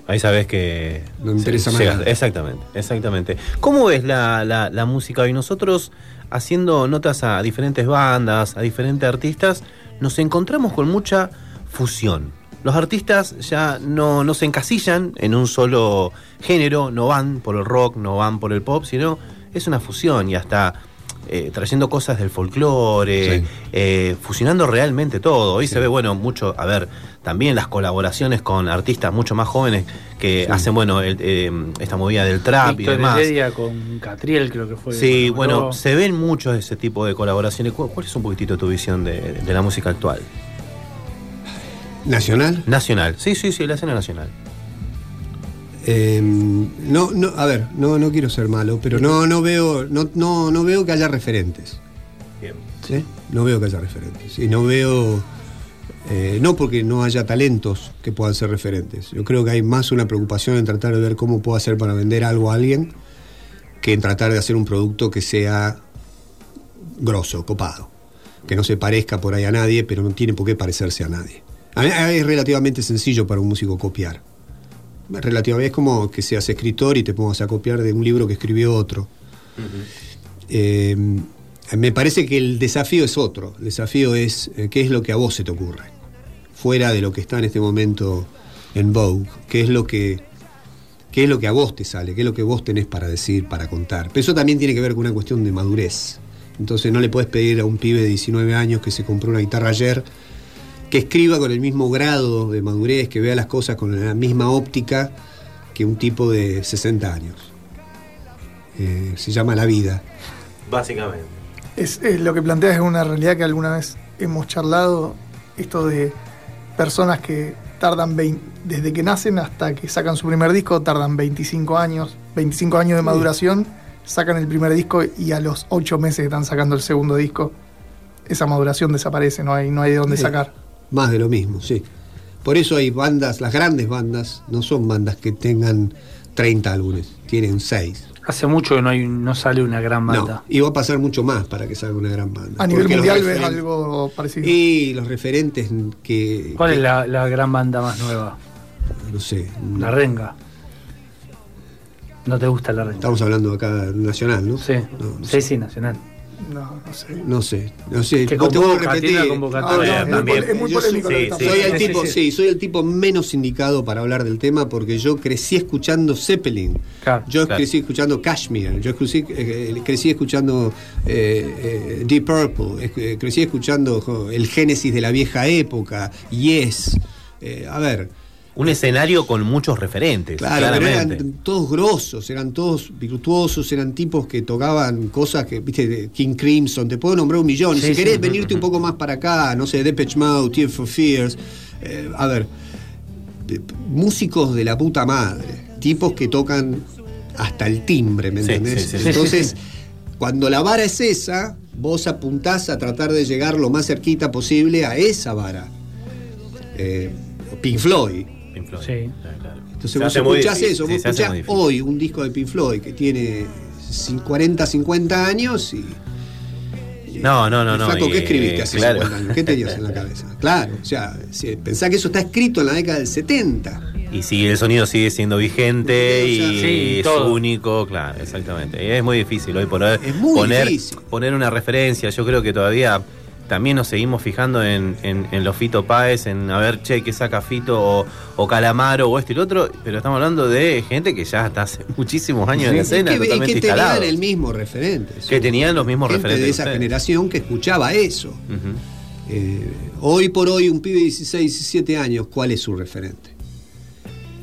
D: Ahí sabes que.
L: No me interesa más
D: llegas-. Exactamente, exactamente. ¿Cómo ves la, la- la música hoy? Nosotros, haciendo notas a diferentes bandas, a diferentes artistas, nos encontramos con mucha fusión. Los artistas ya no, no se encasillan en un solo género, no van por el rock, no van por el pop, sino es una fusión y hasta eh, trayendo cosas del folclore, eh, fusionando realmente todo. Hoy se ve, bueno, mucho, a ver, también las colaboraciones con artistas mucho más jóvenes que hacen, bueno, el, eh, esta movida del trap y demás.
B: Heredia con Catriel, creo que fue.
D: Sí, bueno, se ven muchos de ese tipo de colaboraciones. ¿Cuál, cuál es un poquitito tu visión de, de la música actual?
L: ¿Nacional?
D: Nacional, sí, sí, sí, la escena nacional.
L: Eh, no, no, a ver, no, no quiero ser malo, pero no, no veo, no, no, no veo que haya referentes.
D: Bien.
L: ¿sí? No veo que haya referentes. Y no veo, eh, no porque no haya talentos que puedan ser referentes. Yo creo que hay más una preocupación en tratar de ver cómo puedo hacer para vender algo a alguien que en tratar de hacer un producto que sea grosso, copado. Que no se parezca por ahí a nadie, pero no tiene por qué parecerse a nadie. A mí- es relativamente sencillo para un músico copiar. Relativamente es como que seas escritor y te pongas a copiar de un libro que escribió otro. Eh, me parece que el desafío es otro. El desafío es eh, qué es lo que a vos se te ocurre. Fuera de lo que está en este momento en Vogue. ¿Qué es lo que, qué es lo que a vos te sale? ¿Qué es lo que vos tenés para decir, para contar? Pero eso también tiene que ver con una cuestión de madurez. Entonces no le puedes pedir a un pibe de 19 años que se compró una guitarra ayer que escriba con el mismo grado de madurez, que vea las cosas con la misma óptica que un tipo de 60 años. Eh, se llama la vida.
D: Básicamente.
C: Es, es lo que planteas es una realidad que alguna vez hemos charlado, esto de personas que tardan 20 desde que nacen hasta que sacan su primer disco, tardan 25 años, 25 años de maduración, sacan el primer disco y a los 8 meses que están sacando el segundo disco, esa maduración desaparece, no hay, no hay de dónde
L: Sí.
C: sacar.
L: Más de lo mismo, sí. Por eso hay bandas, las grandes bandas, no son bandas que tengan 30 álbumes, tienen 6.
B: Hace mucho que no, hay, no sale una gran banda.
L: No, y va a pasar mucho más para que salga una gran banda.
C: A nivel mundial ves algo parecido.
L: Y los referentes que.
B: ¿Cuál
L: que-
B: es la, la gran banda más nueva?
L: No sé.
B: La Renga. ¿No te gusta la Renga?
L: Estamos hablando acá nacional, ¿no?
B: Sí,
L: No, no
B: sí, sí, nacional.
C: No, no sé.
L: No sé, no sé.
B: Que
L: no te
B: convoca,
L: repetir.
B: convocatoria
L: Ah, no,
B: también.
L: es muy
C: polémico
L: soy, el tipo,
B: Sí, sí,
L: sí, soy el tipo menos indicado para hablar del tema porque yo crecí escuchando Zeppelin.
B: Claro.
L: Yo
D: Claro.
L: crecí escuchando Kashmir, yo crecí, eh, crecí escuchando eh, eh, Deep Purple, eh, crecí escuchando jo, el Génesis de la vieja época, Yes. Eh, a ver,
D: Un escenario con muchos referentes.
L: Claro, pero
D: claramente.
L: eran todos grosos, eran todos virtuosos, eran tipos que tocaban cosas que, viste, King Crimson, te puedo nombrar un millón.
B: Sí,
L: si
B: sí.
L: querés venirte un poco más para acá, no sé, Depeche Mode, Tears for Fears, eh, a ver, músicos de la puta madre, tipos que tocan hasta el timbre, ¿me entendés?
D: sí, sí, sí.
L: Entonces, cuando la vara es esa, vos apuntás a tratar de llegar lo más cerquita posible a esa vara. Eh, Pink Floyd.
D: Floyd.
B: Sí.
D: Claro.
L: Entonces
D: Se
L: vos
D: muy
L: escuchás eso,
D: sí,
L: vos escuchás hoy un disco de Pink Floyd que tiene cin- 40, 50 años y.
D: No, no, no, no.
L: Flaco, ¿qué escribiste hace
D: claro.
L: 50 años? ¿Qué tenías en la cabeza? Claro, o sea, si- pensá que eso está escrito en la década del 70.
D: Y si el sonido sigue siendo vigente
L: Sí, o sea,
D: y
B: sí,
D: es
B: todo.
D: único, claro, exactamente. Y es muy difícil hoy por hoy
L: Es muy
D: poner,
L: difícil.
D: poner una referencia. Yo creo que todavía también nos seguimos fijando en, en, en los Fito Páez, en a ver, che, qué saca Fito o, o Calamaro o esto y lo otro, pero estamos hablando de gente que ya está hace muchísimos años en la
L: Y
D: escena,
L: que, y que tenían el mismo referente.
D: Que tenían los mismos
L: Gente
D: referentes.
L: de esa
D: ustedes.
L: generación que escuchaba eso. Eh, hoy por hoy, un pibe de 16, 17 años, ¿cuál es su referente?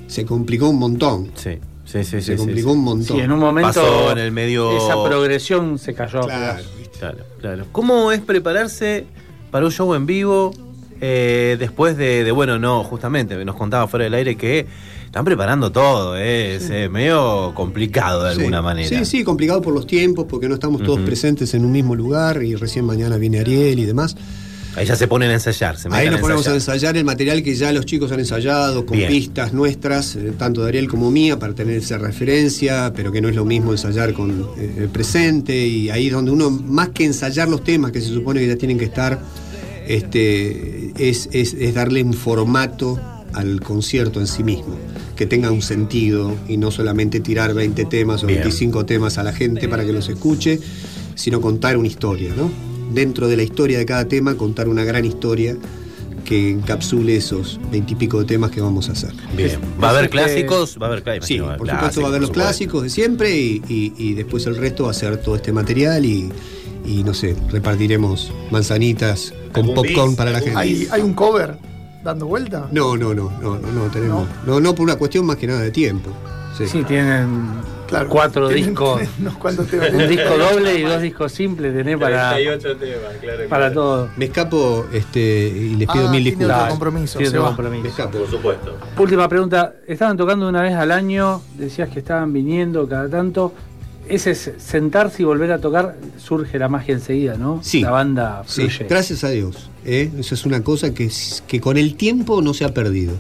L: Se complicó un montón.
D: Sí, sí, sí.
L: Se complicó
D: sí,
L: un montón.
B: Sí, en un momento
D: Pasó en el medio-
B: esa progresión se cayó.
L: Claro.
D: Claro, claro. ¿Cómo es prepararse para un show en vivo eh, después de, de, bueno, no, justamente, nos contaba fuera del aire que están preparando todo, eh, es eh, medio complicado de
L: Sí.
D: alguna manera.
L: Sí, sí, complicado por los tiempos, porque no estamos todos presentes en un mismo lugar y recién mañana viene Ariel y demás.
D: Ahí ya se ponen a ensayar, se
L: Ahí nos ponemos a
D: ensayar.
L: el material que ya los chicos han ensayado, con
D: Bien.
L: pistas nuestras, eh, tanto de Ariel como mía, para tener esa referencia, pero que no es lo mismo ensayar con eh, el presente, y ahí es donde uno, más que ensayar los temas que se supone que ya tienen que estar, este, es, es- es darle un formato al concierto en sí mismo, que tenga un sentido y no solamente tirar 20 temas o
D: Bien.
L: 25 temas a la gente para que los escuche, sino contar una historia, ¿no? Dentro de la historia de cada tema, contar una gran historia que encapsule esos veintipico de temas que vamos a hacer.
D: Bien. ¿Va a haber clásicos? Va a haber clá-
L: Sí, por supuesto va a haber los clásicos de siempre y, y- y después el resto va a ser todo este material y, y, no sé, repartiremos manzanitas con
D: ¿Algún
L: popcorn
D: bis?
L: para la
D: ¿Algún
L: gente.
C: ¿Hay, hay un cover dando vuelta?
L: No, no, no, no, no, no tenemos. No, no, por una cuestión más que nada de tiempo. Sí.
B: Sí, tienen
C: Claro.
B: cuatro
C: Tienen-
B: discos.
C: tienen unos cuantos temas.
B: Un disco doble y dos discos simples tenés para, para todo.
L: Me escapo este, y les pido
C: Ah,
L: mil
C: tiene
L: disculpas.
C: otro compromiso.
B: Sí,
C: se
B: otro
C: va.
L: Me
B: compromiso.
L: escapo.
D: Por supuesto.
B: Última pregunta. Estaban tocando una vez al año, decías que estaban viniendo cada tanto. Ese es sentarse y volver a tocar, surge la magia enseguida, ¿no?
L: Sí.
B: La banda
L: Sí,
B: fluye.
L: gracias a Dios. ¿eh? Eso es una cosa que, que con el tiempo no se ha perdido.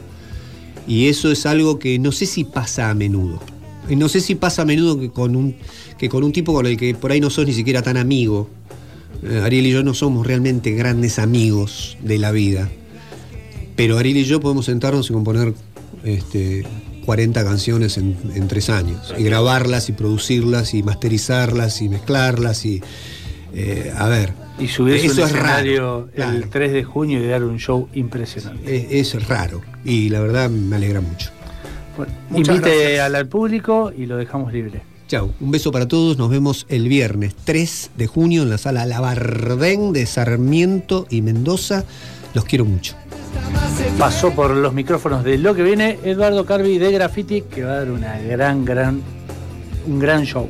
L: Y eso es algo que no sé si pasa a menudo. Y no sé si pasa a menudo que con un, que con un tipo con el que por ahí no sos ni siquiera tan amigo. Eh, Ariel y yo no somos realmente grandes amigos de la vida. Pero Ariel y yo podemos sentarnos y componer este, 40 canciones en, en tres años. Y grabarlas y producirlas y masterizarlas y mezclarlas y... eh, a ver,
B: Y subirse
L: Eso
B: un
L: es raro,
B: escenario
L: claro.
B: el 3 de junio y dar un show impresionante.
L: es, es raro y la verdad me alegra mucho.
B: Bueno, invite al, al público y lo dejamos libre.
L: Chau, un beso para todos, nos vemos el viernes 3 de junio en la sala La Bardén de Sarmiento y Mendoza. Los quiero mucho.
B: Pasó por los micrófonos de lo que viene Eduardo Carvi de Graffiti, que va a dar una gran, gran, un gran show.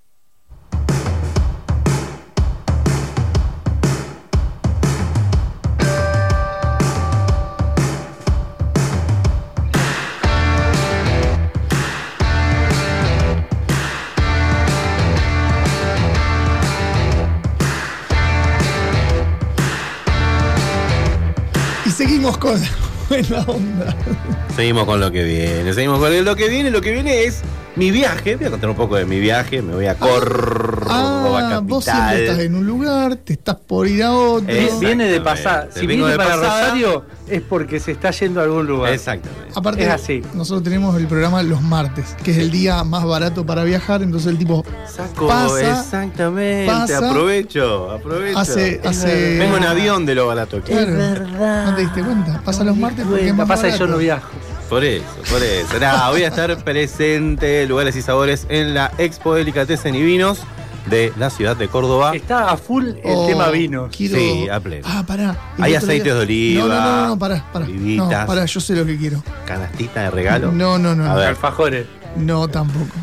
C: Seguimos con
D: lo que viene, seguimos con lo que viene. Lo que viene es mi viaje. Voy a contar un poco de mi viaje. Me voy a Córdoba
C: Ah, vos siempre estás
D: capital.
C: en un lugar, te estás por ir a otro.
D: Eh,
B: Viene de.
D: Te
B: Si
D: vengo
B: viene
D: de
B: para
D: pasada.
B: Rosario es porque se está yendo a algún lugar.
D: Exactamente.
C: Aparte,
B: Es así.
C: nosotros tenemos el programa los martes, que es el día más barato para viajar, entonces el tipo
D: Saco,
C: pasa,
D: exactamente.
C: pasa,
D: aprovecho, aprovecho.
C: hace, hace
D: Vengo en avión de lo barato que es.
C: Claro, No te diste cuenta, pasa los martes porque es más
B: Pasa que yo
C: barato.
B: no viajo.
D: Por eso, por eso. Nada, voy a estar presente, lugares y sabores, en la Expo Delicatessen y Vinos de la ciudad de Córdoba.
B: Está a full el
C: Oh,
B: tema vino.
C: quiero-
D: Sí, a pleno.
C: Ah, pará.
D: Hay aceites de oliva,
C: No, no, no, no, pará, pará.
D: olivitas.
C: No, pará, yo sé lo que quiero.
D: Canastita de regalo.
C: No, no, no.
D: A
C: no.
D: ver.
B: Alfajores.
C: No, tampoco.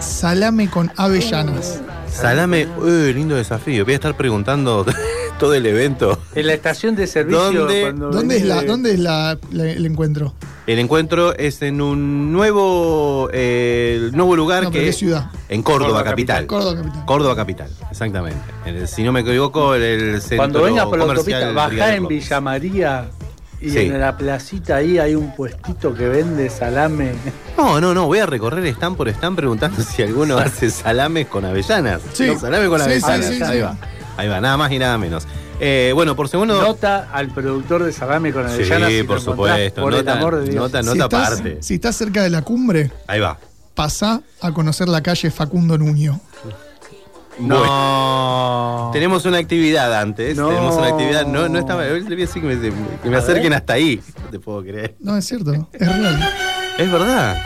C: Salame con avellanas.
D: Salame, uy, lindo desafío. Voy a estar preguntando todo el evento.
B: En la estación de servicio.
D: ¿Dónde-
B: cuando
C: ¿Dónde es, la,
B: de-
C: ¿dónde es la- la- el encuentro?
D: El encuentro es en un nuevo, eh, nuevo lugar
C: No,
D: que
C: ¿qué ciudad?
D: En Córdoba,
B: Córdoba
D: capital.
C: Córdoba Capital.
D: Córdoba capital, exactamente. En el- si no me equivoco, en el centro
B: Cuando vengas por la autopista, bajá en. Villa María y
D: Sí.
B: en la placita ahí hay un puestito que vende salame.
D: No, no, no, voy a recorrer stand por stand preguntando si alguno hace salames con avellanas.
C: Sí.
D: No, salame con
C: Sí,
D: avellanas.
C: sí, sí,
D: ahí
C: sí.
D: va. Ahí va, nada más y nada menos. Eh, bueno, por segundo.
B: Nota al productor de salame con avellanas.
D: sí,
B: si
D: por supuesto.
B: Por
D: nota,
B: el amor de Dios.
D: nota,
C: Si
D: nota
C: estás,
D: aparte.
C: si estás cerca de la cumbre,
D: Ahí va.
C: pasá a conocer la calle Facundo Nuño.
D: No. Tenemos una actividad antes.
B: No.
D: Tenemos una actividad. No, no estaba. Le voy a decir que me, que me
B: A
D: acerquen
B: ver.
D: hasta ahí. No te puedo creer.
C: No, es cierto, es real.
D: Es verdad.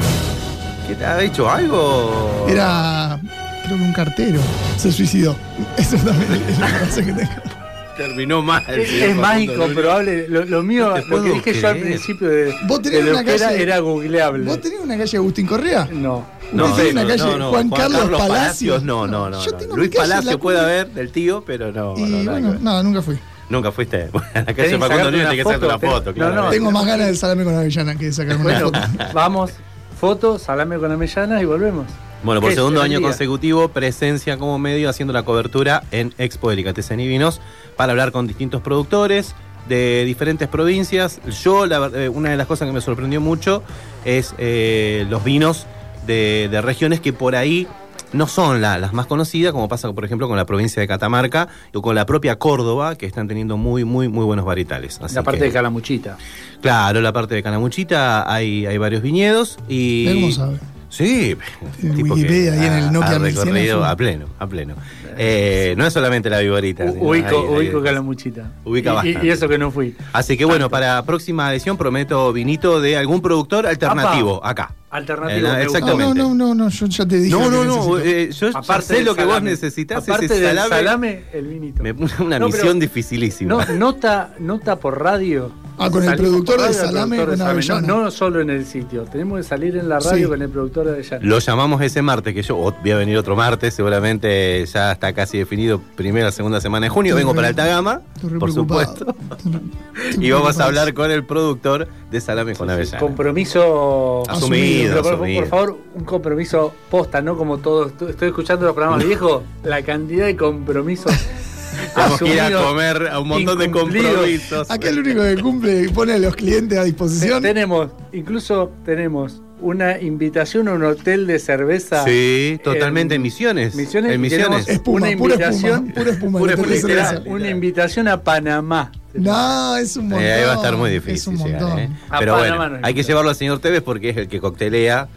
D: ¿Qué te ha hecho algo?
C: Era, creo que un cartero. Se suicidó. Eso también es la cosa que tengo.
D: Terminó mal.
B: Es, es más incomprobable. Lo, lo mío,
D: No
B: lo que dije yo al principio de,
C: ¿Vos tenés
B: de
C: una calle-
B: era googleable.
C: ¿Vos tenés una calle Agustín Correa?
B: No.
D: No,
C: ¿Vos tenés
D: no,
C: una calle
D: no, no,
C: Juan, Carlos, Palacios?
D: No, no, no.
C: Yo
D: no.
C: tengo
D: Luis
C: la
D: Palacio puede haber del tío, pero no.
C: Y bueno, nada, nunca fui.
D: Nunca fuiste. Bueno, a la
B: Tenés
D: calle Facundo
B: sacarte
D: Nuño
B: una
D: te que sacarte una
B: foto,
D: claro.
B: no, no.
C: Tengo más ganas del salame con avellana que de sacarme una
B: Bueno,
C: foto.
B: vamos, foto, salame con avellanas y volvemos.
D: Bueno, por segundo año
B: Día.
D: consecutivo, presencia como medio haciendo la cobertura en Expo Delicatessen y Vinos para hablar con distintos productores de diferentes provincias. Yo, la eh, una de las cosas que me sorprendió mucho es eh, los vinos de, de regiones que por ahí no son la- las más conocidas, como pasa, por ejemplo, con la provincia de Catamarca o con la propia Córdoba, que están teniendo muy, muy, muy buenos varietales. Así
B: La parte
D: que-
B: de Calamuchita.
D: Claro, la parte de Canamuchita hay, hay varios viñedos y.
C: Cómo sabe.
D: Sí,
C: En
D: tipo que
C: Wikipedia, ahí en el Nokia
D: ha
C: 1100
D: recorrido a pleno, a pleno. Eh, no es solamente la viborita.
B: Ubico,
D: hay- hay-
B: ubico Calamuchita.
D: Ubica
B: y, y-
D: bastante.
B: y eso que no fui.
D: Así que bueno, para próxima edición prometo vinito de algún productor alternativo acá.
B: Alternativo.
D: Eh, exactamente.
C: No, no, no, no, yo ya te dije.
D: No, no, no, eh, yo
B: Aparte
D: sé lo que vos necesitas,
B: Aparte
D: ese
B: del
D: salame.
B: salame, el vinito.
D: Me pone una
B: No,
D: misión
B: pero-
D: dificilísima.
B: No, nota, nota por radio.
C: Ah, con el productor de salame
B: productor de salame. No, no solo en el sitio. Tenemos que salir en la radio
C: Sí.
B: con el productor de Avellana.
D: Lo llamamos ese martes, que yo oh, voy a venir otro martes, seguramente ya está casi definido primera, segunda semana de junio.
C: Estoy
D: Vengo
C: re-
D: para Altagama,
C: estoy re
D: por supuesto.
C: Estoy
D: Y vamos a hablar con el productor de Salame con Avellana.
B: Compromiso
D: Asumido,
B: Pero por,
D: asumido.
B: por favor, un compromiso posta, no como todos. Estoy escuchando los programas viejos, la cantidad de compromisos.
D: Tenemos que ir a comer a un montón de compromisos.
C: Acá el único que cumple y pone a los clientes a disposición.
B: Tenemos, incluso tenemos una invitación a un hotel de cerveza.
D: Sí, totalmente en Misiones.
B: Misiones,
D: En Misiones.
C: Espuma,
B: una
C: pura
B: invitación,
C: espuma, pura espuma,
D: pura literal.
B: una invitación a Panamá.
C: No, es un montón.
D: Eh, ahí va a estar muy
C: Es
D: difícil
C: un
D: llegar,
C: montón.
D: ¿eh? Pero
B: Panamá
D: bueno,
B: no hay
D: que llevarlo al señor Tevez porque es el que coctelea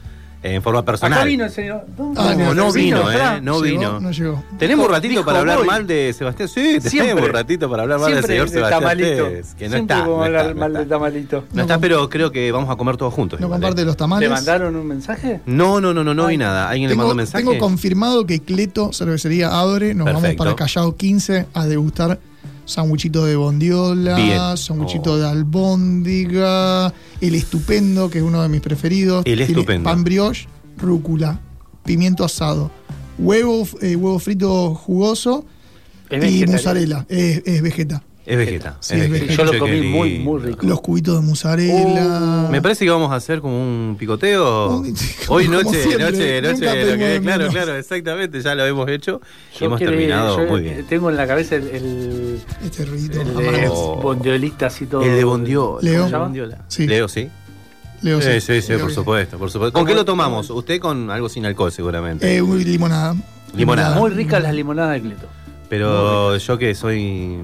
D: en forma personal.
B: Acá vino el señor. ¿Dónde?
C: Ah,
D: No, no vino. ¿eh? No
C: Llegó,
D: vino.
C: No llegó.
D: Tenemos un ratito para hablar
B: voy.
D: mal de Sebastián. Sí, tenemos un ratito para hablar mal del señor
B: de
D: Sebastián
B: tamalito.
D: Que no
B: Siempre
D: está.
B: vamos
D: No
B: a hablar
D: está, no
B: mal de
D: está.
B: tamalito.
D: No está, pero creo que vamos a comer todos juntos.
C: No
D: igual, ¿eh?
C: comparte los
B: ¿Le
C: tamales.
B: mandaron un mensaje?
D: No, no, no, no, no vi nada. ¿Alguien le
C: Tengo,
D: mandó mensaje?
C: tengo confirmado que Cleto Cervecería abre. Nos vamos para Callao 15 a degustar Sanguchito de bondiola, sanguchito de albóndiga, el estupendo, que es uno de mis preferidos.
D: El
C: Tiene
D: estupendo.
C: Pan brioche, rúcula, pimiento asado, huevo, eh, huevo frito jugoso y
B: vegetariano.
C: mozzarella. Es, es vegeta.
D: Es vegeta.
C: Sí,
D: es.
B: Yo lo comí muy, muy rico.
C: Los cubitos de mozzarella.
D: Me parece que vamos a hacer como un picoteo. Hoy noche,
C: siempre,
D: noche, noche, lo que- claro,
C: menos.
D: claro, exactamente, ya lo hemos hecho y
B: Yo
D: hemos
B: quiero ir,
D: terminado
B: yo
D: muy bien.
B: Tengo en la cabeza el, el,
C: Este ruidito.
B: el de
D: Oh.
B: bondiolita así todo.
D: El de Bondiola.
C: Leo.
D: Bondiola.
C: Sí.
D: Leo, sí.
C: Leo,
D: Sí, sí, sí,
C: Leo,
D: por supuesto, por supuesto. ¿Con qué lo tomamos? Usted con algo sin alcohol seguramente.
C: Eh, uy, limonada.
D: Limonada.
B: Muy ricas las limonadas de Cleto.
D: Pero yo que soy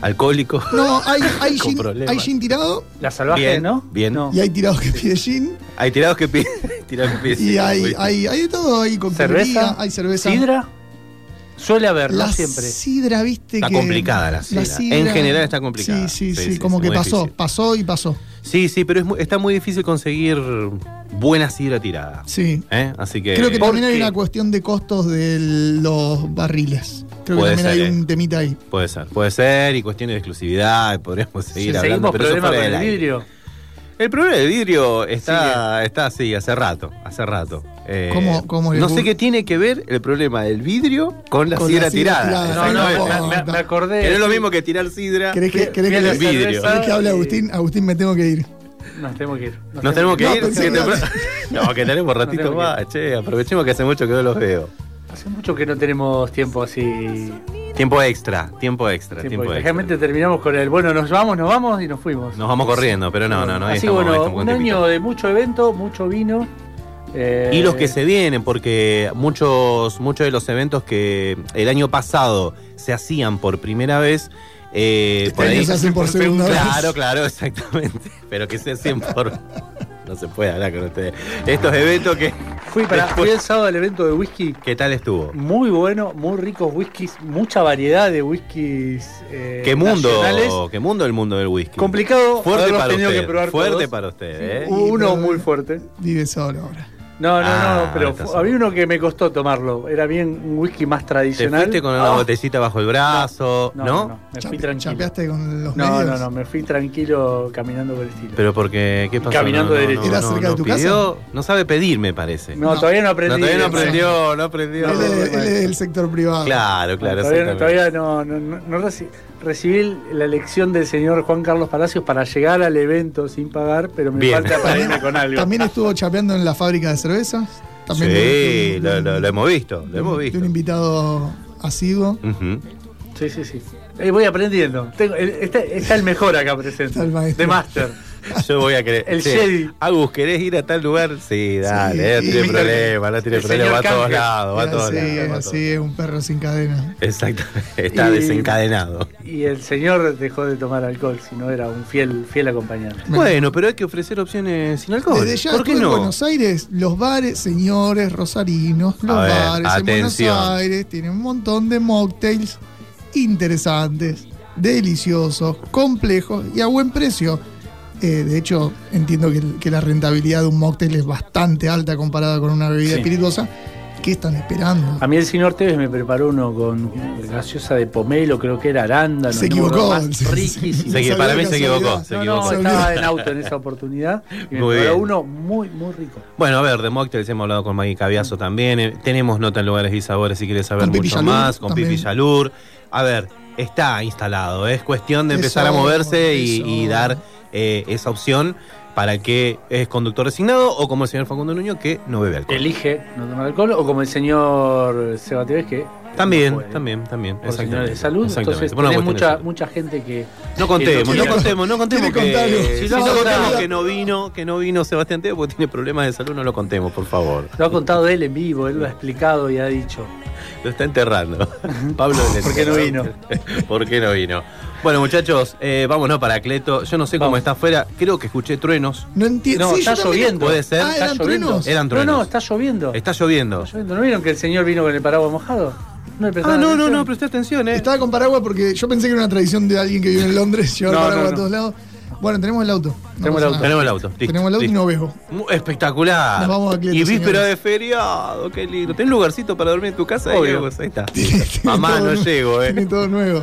D: alcohólico.
C: No, hay, hay,
D: Con
C: gin,
D: problemas.
C: hay gin tirado
B: La salvaje,
D: Bien,
B: ¿no?
D: bien.
B: No.
C: y hay tirados que pide gin.
D: Hay tirados que piden. tirados que.
C: Y hay, hay, hay de todo, hay coctelería,
B: ¿Cerveza?
C: hay cerveza.
B: ¿Sidra? Suele haber,
C: La
B: no siempre.
C: sidra, viste
D: Está
C: que.
D: complicada la sidra. En general está complicada.
C: Sí, sí,
D: Sí,
C: como
D: sí,
C: que
D: muy
C: pasó,
D: difícil.
C: pasó y pasó.
D: Sí, sí, pero es muy- está muy difícil conseguir buena sidra tirada.
C: Sí.
D: ¿Eh? Así que.
C: Creo que
B: ¿Por
C: también hay una cuestión de costos de los barriles. Creo que
D: Puede
C: también hay
D: ser, eh.
C: un temita ahí.
D: Puede ser, puede ser, y cuestiones de exclusividad, podríamos seguir
B: Si
D: hablando,
B: seguimos
D: pero eso
B: problema
D: fuera
B: con el vidrio.
D: El problema del vidrio está, está así, hace rato, hace rato. Eh,
C: ¿Cómo- cómo le
D: no sé qué tiene que ver el problema del vidrio con la
C: Con
D: sidra
C: la sidra
D: tirada.
C: tirada.
B: No, no,
D: Exactamente.
B: me, me- me acordé.
D: Que no es lo mismo que tirar sidra.
C: ¿Querés que, querés que-
D: el vidrio.
C: querés que hable Agustín? Agustín, me tengo que ir.
B: Nos tenemos que ir.
D: Nos tenemos que
C: No,
D: ir.
C: que-.
D: No, que tenemos ratito más. Che, aprovechemos que hace mucho que no los veo.
B: Hace mucho que no tenemos tiempo así.
D: Tiempo extra, tiempo extra,
B: Tiempo
D: tiempo,
B: extra.
D: extra.
B: Generalmente terminamos con el bueno, nos vamos, nos vamos y nos fuimos.
D: Nos vamos corriendo, pero no, no, no.
B: Así
D: estamos-
B: bueno,
D: estamos
B: un
D: tiempito.
B: año de mucho evento, mucho vino. eh,
D: Y los que se vienen, porque muchos, muchos de los eventos que el año pasado se hacían por primera vez, eh,
C: Este año se hacen por segunda vez.
D: Claro, claro, exactamente. Pero que se hacen por. No se puede hablar con ustedes. Estos eventos que.
B: Fui, para,
D: después-
B: fui el sábado al evento de whisky.
D: ¿Qué tal estuvo?
B: Muy bueno, muy ricos whiskies, mucha variedad de whiskies. eh,
D: ¿Qué mundo?
B: nacionales.
D: ¿Qué mundo el mundo del whisky?
B: Complicado
D: Fuerte para
B: tenido
D: usted.
B: que probar
D: Fuerte
B: todos.
D: para usted, ¿eh?
B: Uno muy fuerte.
C: Vive solo ahora.
B: No, no,
D: Ah,
B: no, pero fu-
D: solo.
B: había uno que me costó tomarlo. Era bien un whisky más
D: Te
B: tradicional.
D: fuiste con una
B: Ah,
D: botellita bajo el brazo, ¿no?
B: no, no, no, me fui tranquilo.
C: ¿Chapeaste con los
B: No,
C: medios?
B: no, no, me fui tranquilo caminando por el estilo.
D: Pero porque, ¿qué pasó?
B: Caminando
D: no, no,
B: derecho.
D: no,
C: ¿Era
D: no,
C: cerca de
D: no
C: tu
D: pidió- No sabe pedir, me parece.
B: no,
C: no.
B: todavía no
D: No,
B: aprendí.
D: todavía no aprendió, no aprendió.
C: Él, es, del sector privado.
D: Claro, claro,
B: todavía no, todavía no, no, no- no recibí la lección del señor Juan Carlos Palacios para llegar al evento sin pagar, pero me
D: Bien.
B: falta para irme con algo.
C: También estuvo chapeando en la fábrica de cervezas. También
D: Sí,
C: de- de-
D: lo, lo- lo hemos visto,
C: de-
D: lo hemos
C: de
D: visto.
C: un invitado asiduo.
D: Ujú.
B: Sí, sí, sí. Eh, voy aprendiendo. Tengo- el- está, está el mejor acá presente.
C: Está el maestro.
B: De Master.
D: Yo voy a querer.
B: El Jedi.
D: Agus, ¿querés ir a tal lugar? Sí, dale,
C: Sí,
D: no tiene problema, no tiene
B: el
D: problema, va a todos lados, va a todos
C: así,
D: lados.
C: así es un perro sin cadena.
D: Exactamente, está
B: Y-
D: desencadenado.
B: Y el señor dejó de tomar alcohol, si no era un fiel, fiel acompañante.
D: Bueno, pero hay que ofrecer opciones sin alcohol.
C: Desde ya
D: ¿Por qué
C: estuve en
D: no?
C: Buenos Aires, los bares, señores rosarinos, los
D: ver,
C: bares en Buenos
D: atención.
C: Aires tienen un montón de mocktails interesantes, deliciosos, complejos y a buen precio. Eh, de hecho, entiendo que, que la rentabilidad de un mocktail es bastante alta comparada con una bebida
B: Sí.
C: espirituosa. ¿Qué están esperando?
B: A mí el señor Tevez me preparó uno con gaseosa de pomelo, creo que era arándano.
C: Se equivocó.
B: más,
C: Sí, sí,
B: riquísimo.
D: Se-
C: Salió
D: para mí se equivocó, se
B: No,
D: equivocó.
B: estaba en auto en esa oportunidad y me
D: Muy
B: preparó
D: bien.
B: uno muy, muy rico.
D: Bueno, a ver, de mocktails hemos hablado con Maggie Caviazo también. eh, tenemos nota en lugares y sabores si quieres saber
C: Con
D: mucho
C: Yalur
D: más. Con
C: también.
D: Pipi Yalur. A ver, está instalado. Es cuestión de empezar a moverse y dar eh, esa opción para el que es conductor designado o como el señor Facundo Nuño que no bebe alcohol.
B: Elige no tomar alcohol o como el señor Seba Tevez que
D: También,
B: no
D: también, también. Exactamente.
B: de salud.
D: Exactamente.
B: Entonces tenés mucha,
D: salud.
B: mucha gente que
D: No contemos,
B: que
D: no contemos, no contemos que,
B: Si
D: si
B: no
D: no
B: contamos-
D: contemos que no vino, que no vino Sebastián Teo porque tiene problemas de salud, no lo contemos, por favor.
B: lo ha contado él en vivo, él lo ha explicado y ha dicho.
D: Lo está enterrando. Pablo
B: ¿Por qué no
D: enterrado. ¿Por qué no vino? Bueno, muchachos, eh, vámonos para Cleto. Yo no sé cómo
B: Vamos.
D: está afuera. Creo que escuché truenos.
C: No entiendo.
B: No,
C: Sí,
B: está lloviendo.
D: Puede ser.
C: Ah,
B: Está
C: ¿eran
B: lloviendo.
C: truenos?
D: Eran
B: No,
D: truenos.
B: no, está lloviendo.
D: Está lloviendo.
B: Está lloviendo. ¿No vieron que el señor vino con el paraguas mojado? No le
D: Ah, no, no,
B: atención.
D: no, presté atención, eh.
C: Estaba con paraguas porque yo pensé que era una tradición de alguien que vive en Londres llevar
B: No, no,
C: paraguas
B: no.
C: a todos lados. Bueno, tenemos el auto. No
B: Tenemos el auto.
D: Tenemos el auto. listo,
C: Tenemos el auto y no veo.
D: Espectacular.
C: Nos vamos a Cleto,
D: y víspera
C: señores.
D: de feriado, qué lindo. ¿Tenés lugarcito para dormir en tu casa?
B: Obvio.
D: pues, ahí está. Mamá, no llego, eh.
C: Tiene todo nuevo.